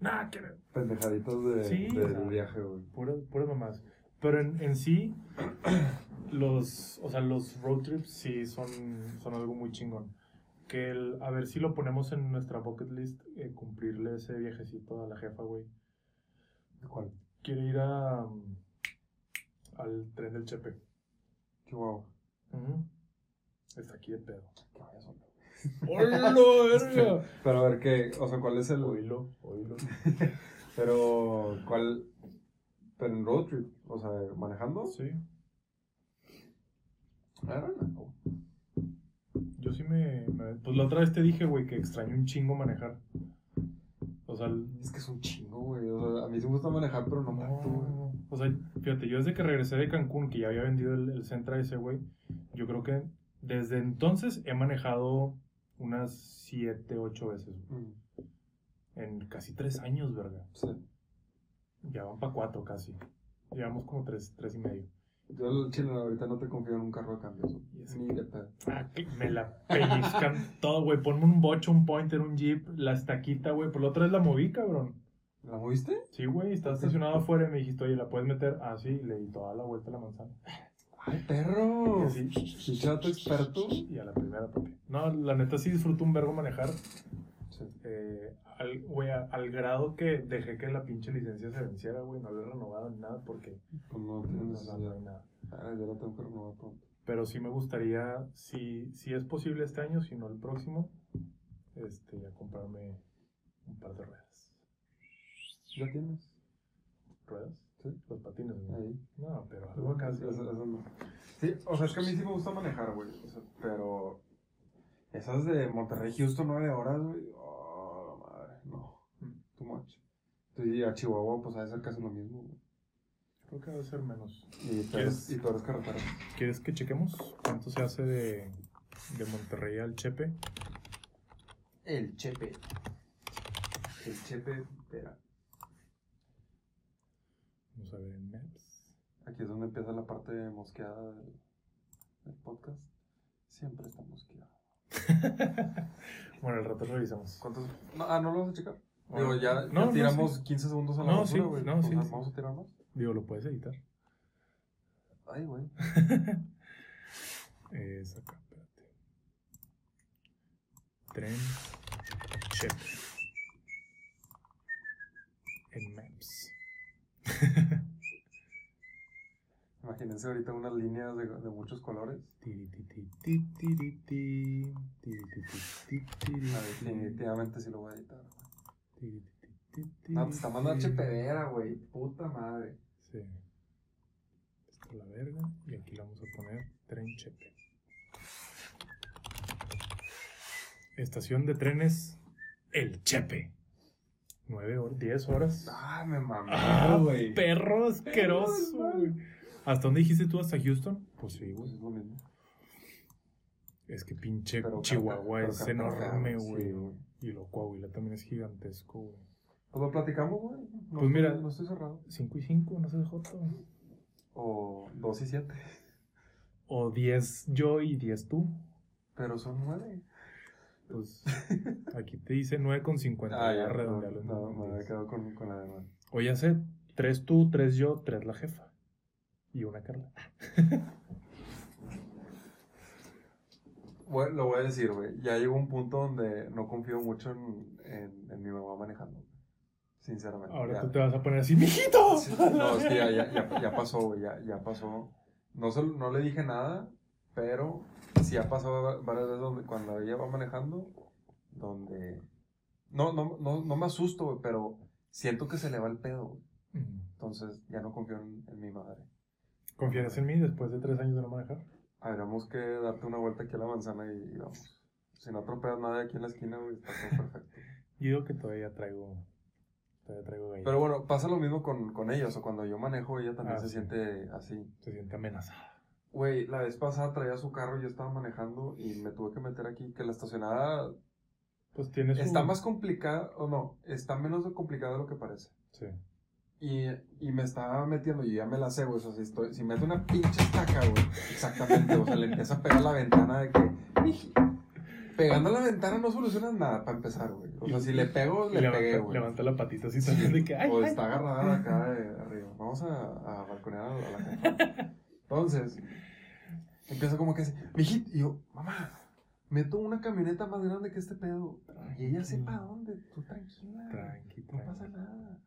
Speaker 2: Nada, que
Speaker 1: Pendejaditos de,
Speaker 2: Sí,
Speaker 1: del
Speaker 2: o sea,
Speaker 1: viaje, güey.
Speaker 2: Puras, puras mamás. Pero en, en sí, los, o sea, los road trips sí son, son algo muy chingón. Que el, a ver si lo ponemos en nuestra bucket list, eh, cumplirle ese viajecito a la jefa, güey.
Speaker 1: ¿Cuál?
Speaker 2: Quiere ir a, um, al tren del Chepe.
Speaker 1: Chihuahua.
Speaker 2: Ujú. Está aquí de pedo.
Speaker 1: Solo.
Speaker 2: ¡Hola, verga!
Speaker 1: Pero a ver, ¿qué? O sea, ¿cuál es el...?
Speaker 2: Oílo, oílo.
Speaker 1: Pero, ¿cuál...? Pero en road trip, o sea, ¿manejando?
Speaker 2: Sí,
Speaker 1: I don't know.
Speaker 2: yo sí me, me- Pues la otra vez te dije, güey, que extraño un chingo manejar. O sea, el-
Speaker 1: Es que es un chingo, güey. O sea, a mí sí me gusta manejar, pero no tanto, güey.
Speaker 2: No, o sea, fíjate, yo desde que regresé de Cancún, que ya había vendido el, el Sentra ese, güey, yo creo que desde entonces he manejado unas 7, 8 veces.
Speaker 1: Mm,
Speaker 2: En casi 3 años, verga.
Speaker 1: sí.
Speaker 2: Ya van para 4 casi. Llevamos como 3, tres y medio.
Speaker 1: Yo, chile, ahorita no te confío en un carro de cambios. Ni de pedo.
Speaker 2: Ah, que me la pellizcan todo, güey. Ponme un bocho, un pointer, un jeep, la estaquita, güey. Por la otra vez la moví, cabrón.
Speaker 1: ¿La moviste?
Speaker 2: Sí, güey, estaba estacionado afuera y me dijiste, oye, ¿la puedes meter? Ah, sí, le di toda la vuelta a la manzana.
Speaker 1: ¡Ay, perro!
Speaker 2: Sí.
Speaker 1: Pinche vato experto.
Speaker 2: Y a la primera, papi. No, la neta sí disfruto un vergo manejar.
Speaker 1: Sí.
Speaker 2: Eh, al, güey, al grado que dejé que la pinche licencia se venciera, güey. No lo he renovado ni nada porque
Speaker 1: Pues no tiene
Speaker 2: no, no, nada.
Speaker 1: Ah, yo la tengo que renovar pronto.
Speaker 2: Pero sí me gustaría, si, si es posible este año, si no el próximo, este, ya comprarme un par de ruedas.
Speaker 1: ¿Ya tienes?
Speaker 2: ¿Ruedas?
Speaker 1: Sí.
Speaker 2: Los patines, güey.
Speaker 1: Ahí.
Speaker 2: No, pero algo acá sí.
Speaker 1: Eso- eso no. Sí, o sea, es que a mí sí me gusta manejar, güey. O sea, pero esas de Monterrey, Houston, nueve horas, güey. Oh, la madre, no.
Speaker 2: Mm.
Speaker 1: Too much. Y a Chihuahua, pues a ser casi lo mismo, güey.
Speaker 2: Creo que debe ser menos.
Speaker 1: Y eres, y tú eres carretera.
Speaker 2: ¿Quieres que chequemos cuánto se hace de, de Monterrey al Chepe?
Speaker 1: El Chepe. El Chepe, espera.
Speaker 2: Vamos a ver en Maps.
Speaker 1: Aquí es donde empieza la parte mosqueada del, del podcast. Siempre está mosqueado.
Speaker 2: bueno, al rato revisamos.
Speaker 1: ¿Cuántos? No, ah, ¿no lo vas a checar? Digo, ya,
Speaker 2: no,
Speaker 1: ya
Speaker 2: no,
Speaker 1: tiramos
Speaker 2: sí.
Speaker 1: 15 segundos a la
Speaker 2: No,
Speaker 1: basura,
Speaker 2: sí,
Speaker 1: güey.
Speaker 2: no,
Speaker 1: O
Speaker 2: sí,
Speaker 1: sea,
Speaker 2: sí.
Speaker 1: ¿Vamos a tirar más?
Speaker 2: Digo, lo puedes editar.
Speaker 1: Ay, güey.
Speaker 2: Es acá, espérate. Tren Chepe. En Maps.
Speaker 1: Imagínense ahorita unas líneas de, de muchos colores. Ah,
Speaker 2: ti.
Speaker 1: Definitivamente sí lo voy a editar. güey. No, te está mandando güey. Puta madre.
Speaker 2: Sí. Esta es la verga. Y aquí le vamos a poner tren Chepe. Estación de trenes El Chepe. 9 horas, 10 horas.
Speaker 1: Ah, me mamé,
Speaker 2: Ah,
Speaker 1: güey.
Speaker 2: perro asqueroso, güey. ¿Hasta dónde dijiste tú? ¿Hasta Houston? Pues sí, güey.
Speaker 1: es lo mismo.
Speaker 2: Es que pinche
Speaker 1: Pero
Speaker 2: Chihuahua
Speaker 1: carta-
Speaker 2: es enorme,
Speaker 1: sí,
Speaker 2: güey.
Speaker 1: güey.
Speaker 2: y lo Coahuila también es gigantesco, güey.
Speaker 1: Pues lo platicamos, güey. No
Speaker 2: Pues mira.
Speaker 1: No estoy cerrado.
Speaker 2: 5 y 5, no sé, Joto.
Speaker 1: O 2 y 7.
Speaker 2: O 10 yo y 10 tú.
Speaker 1: Pero son 9.
Speaker 2: Pues aquí te dice 9 con 50.
Speaker 1: Ah,
Speaker 2: ya
Speaker 1: ya. No, no, me
Speaker 2: 10.
Speaker 1: había quedado con, con la de 9.
Speaker 2: O ya sé, 3 tú, 3 yo, 3 la jefa. Y una Carla.
Speaker 1: Bueno, lo voy a decir, güey. Ya llegó un punto donde no confío mucho en, en, en mi mamá manejando. Sinceramente.
Speaker 2: Ahora
Speaker 1: Ya.
Speaker 2: tú te vas a poner así, mijito.
Speaker 1: Sí, No, es que ya, ya, ya, ya pasó, güey. Ya, ya pasó. No, se- no le dije nada, pero sí ha pasado va- varias veces donde, cuando ella va manejando, donde... No, no, no, no me asusto, güey, pero siento que se le va el pedo. Entonces ya no confío en, en mi madre.
Speaker 2: ¿Confías en mí después de 3 años de no manejar?
Speaker 1: Habremos que darte una vuelta aquí a la manzana y, y vamos. Si no atropeas nada aquí en la esquina, güey, está todo perfecto.
Speaker 2: Yo digo que todavía traigo. Todavía traigo.
Speaker 1: Pero bueno, pasa lo mismo con, con ellos, o cuando yo manejo, ella también
Speaker 2: Ah,
Speaker 1: se
Speaker 2: sí.
Speaker 1: siente así.
Speaker 2: Se siente amenazada.
Speaker 1: Güey, la vez pasada traía su carro y yo estaba manejando y me tuve que meter aquí, que la estacionada
Speaker 2: Pues tiene su.
Speaker 1: está más complicada, o no, está menos complicada de lo que parece.
Speaker 2: Sí.
Speaker 1: Y, y me estaba metiendo, y ya me la sé, güey, o sea, si, estoy, si meto una pinche estaca, güey, exactamente, o sea, le empieza a pegar la ventana de que... Pegando a la ventana no solucionas nada para empezar, güey. O sea, si le pego, le
Speaker 2: levanta,
Speaker 1: pegué, güey.
Speaker 2: levanta la patita así
Speaker 1: Sí.
Speaker 2: también de que. Ay,
Speaker 1: o está agarrada acá de arriba. Vamos a, a balconear a la gente. Entonces, empieza como que así, mijito, y yo, mamá, meto una camioneta más grande que este pedo. Y ella sepa dónde, tú tranquila.
Speaker 2: Tranqui,
Speaker 1: No pasa nada.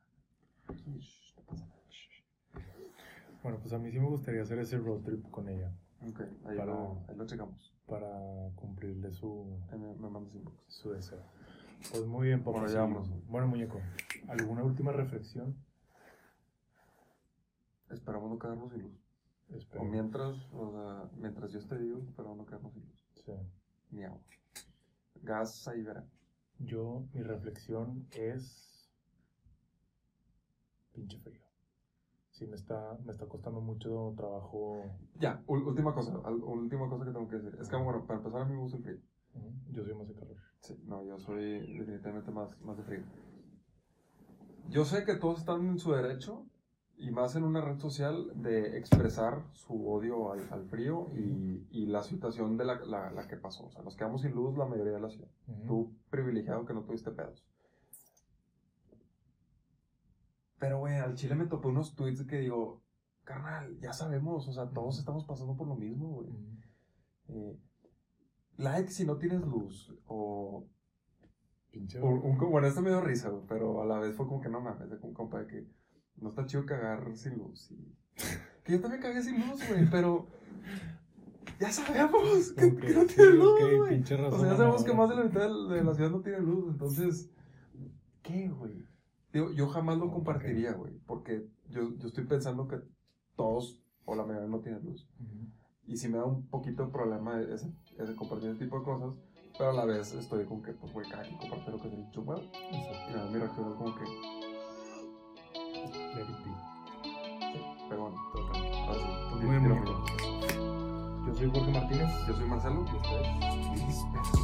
Speaker 1: Shh, no pasa nada. shh.
Speaker 2: Bueno, pues a mí sí me gustaría hacer ese road trip con ella.
Speaker 1: Ok, ahí,
Speaker 2: Para-
Speaker 1: lo, ahí lo checamos.
Speaker 2: Para cumplirle su,
Speaker 1: Ahí me, me mandas inbox.
Speaker 2: su deseo. Pues muy bien, papá.
Speaker 1: Bueno, ya vámonos.
Speaker 2: Bueno, muñeco. ¿Alguna última reflexión?
Speaker 1: Esperamos no quedarnos sin luz.
Speaker 2: Espero.
Speaker 1: O mientras, o sea, mientras yo esté vivo, esperamos no quedarnos sin luz.
Speaker 2: Sí.
Speaker 1: Ni agua. Gas ahí verá.
Speaker 2: Yo, mi reflexión es. Pinche frío. Sí, me está, me está costando mucho trabajo.
Speaker 1: Ya, última cosa, última cosa que tengo que decir. Es que, bueno, para empezar a mí me gusta el frío.
Speaker 2: Yo soy más de calor.
Speaker 1: Sí, no, yo soy definitivamente más, más de frío. Yo sé que todos están en su derecho, y más en una red social, de expresar su odio al, al frío y, y la situación de la, la, la que pasó. O sea, nos quedamos sin luz la mayoría de la ciudad. Tú privilegiado que no tuviste pedos. Pero, güey, al chile me topé unos tweets que digo, carnal, ya sabemos, o sea, todos estamos pasando por lo mismo, güey. Eh, like si no tienes luz, o
Speaker 2: Pinche.
Speaker 1: Un, un- bueno, esto me dio risa, güey, pero a la vez fue como que no mames, de un compa de que no está chido cagar sin luz. Y... Que yo también cagué sin luz, güey, pero ya sabemos que, que no
Speaker 3: sí,
Speaker 1: tiene luz, güey.
Speaker 3: pinche
Speaker 1: O sea, ya sabemos que más de la mitad de la ciudad no tiene luz, entonces, ¿qué, güey? Digo, yo jamás lo compartiría, güey, porque yo, yo estoy pensando que todos o la mayoría no tienen luz. Y si me da un poquito de problema ese, ese compartir ese tipo de cosas, pero a la vez estoy con que, pues, güey, cada quien comparte lo que se le chupa. Y nada, mi reacción es como que,
Speaker 3: Let it be.
Speaker 1: pero bueno, todo tranquilo. Ahora sí,
Speaker 3: muy amable.
Speaker 1: mi-
Speaker 2: Yo soy Jorge Martínez.
Speaker 1: Yo soy Marcelo.
Speaker 2: Y ustedes.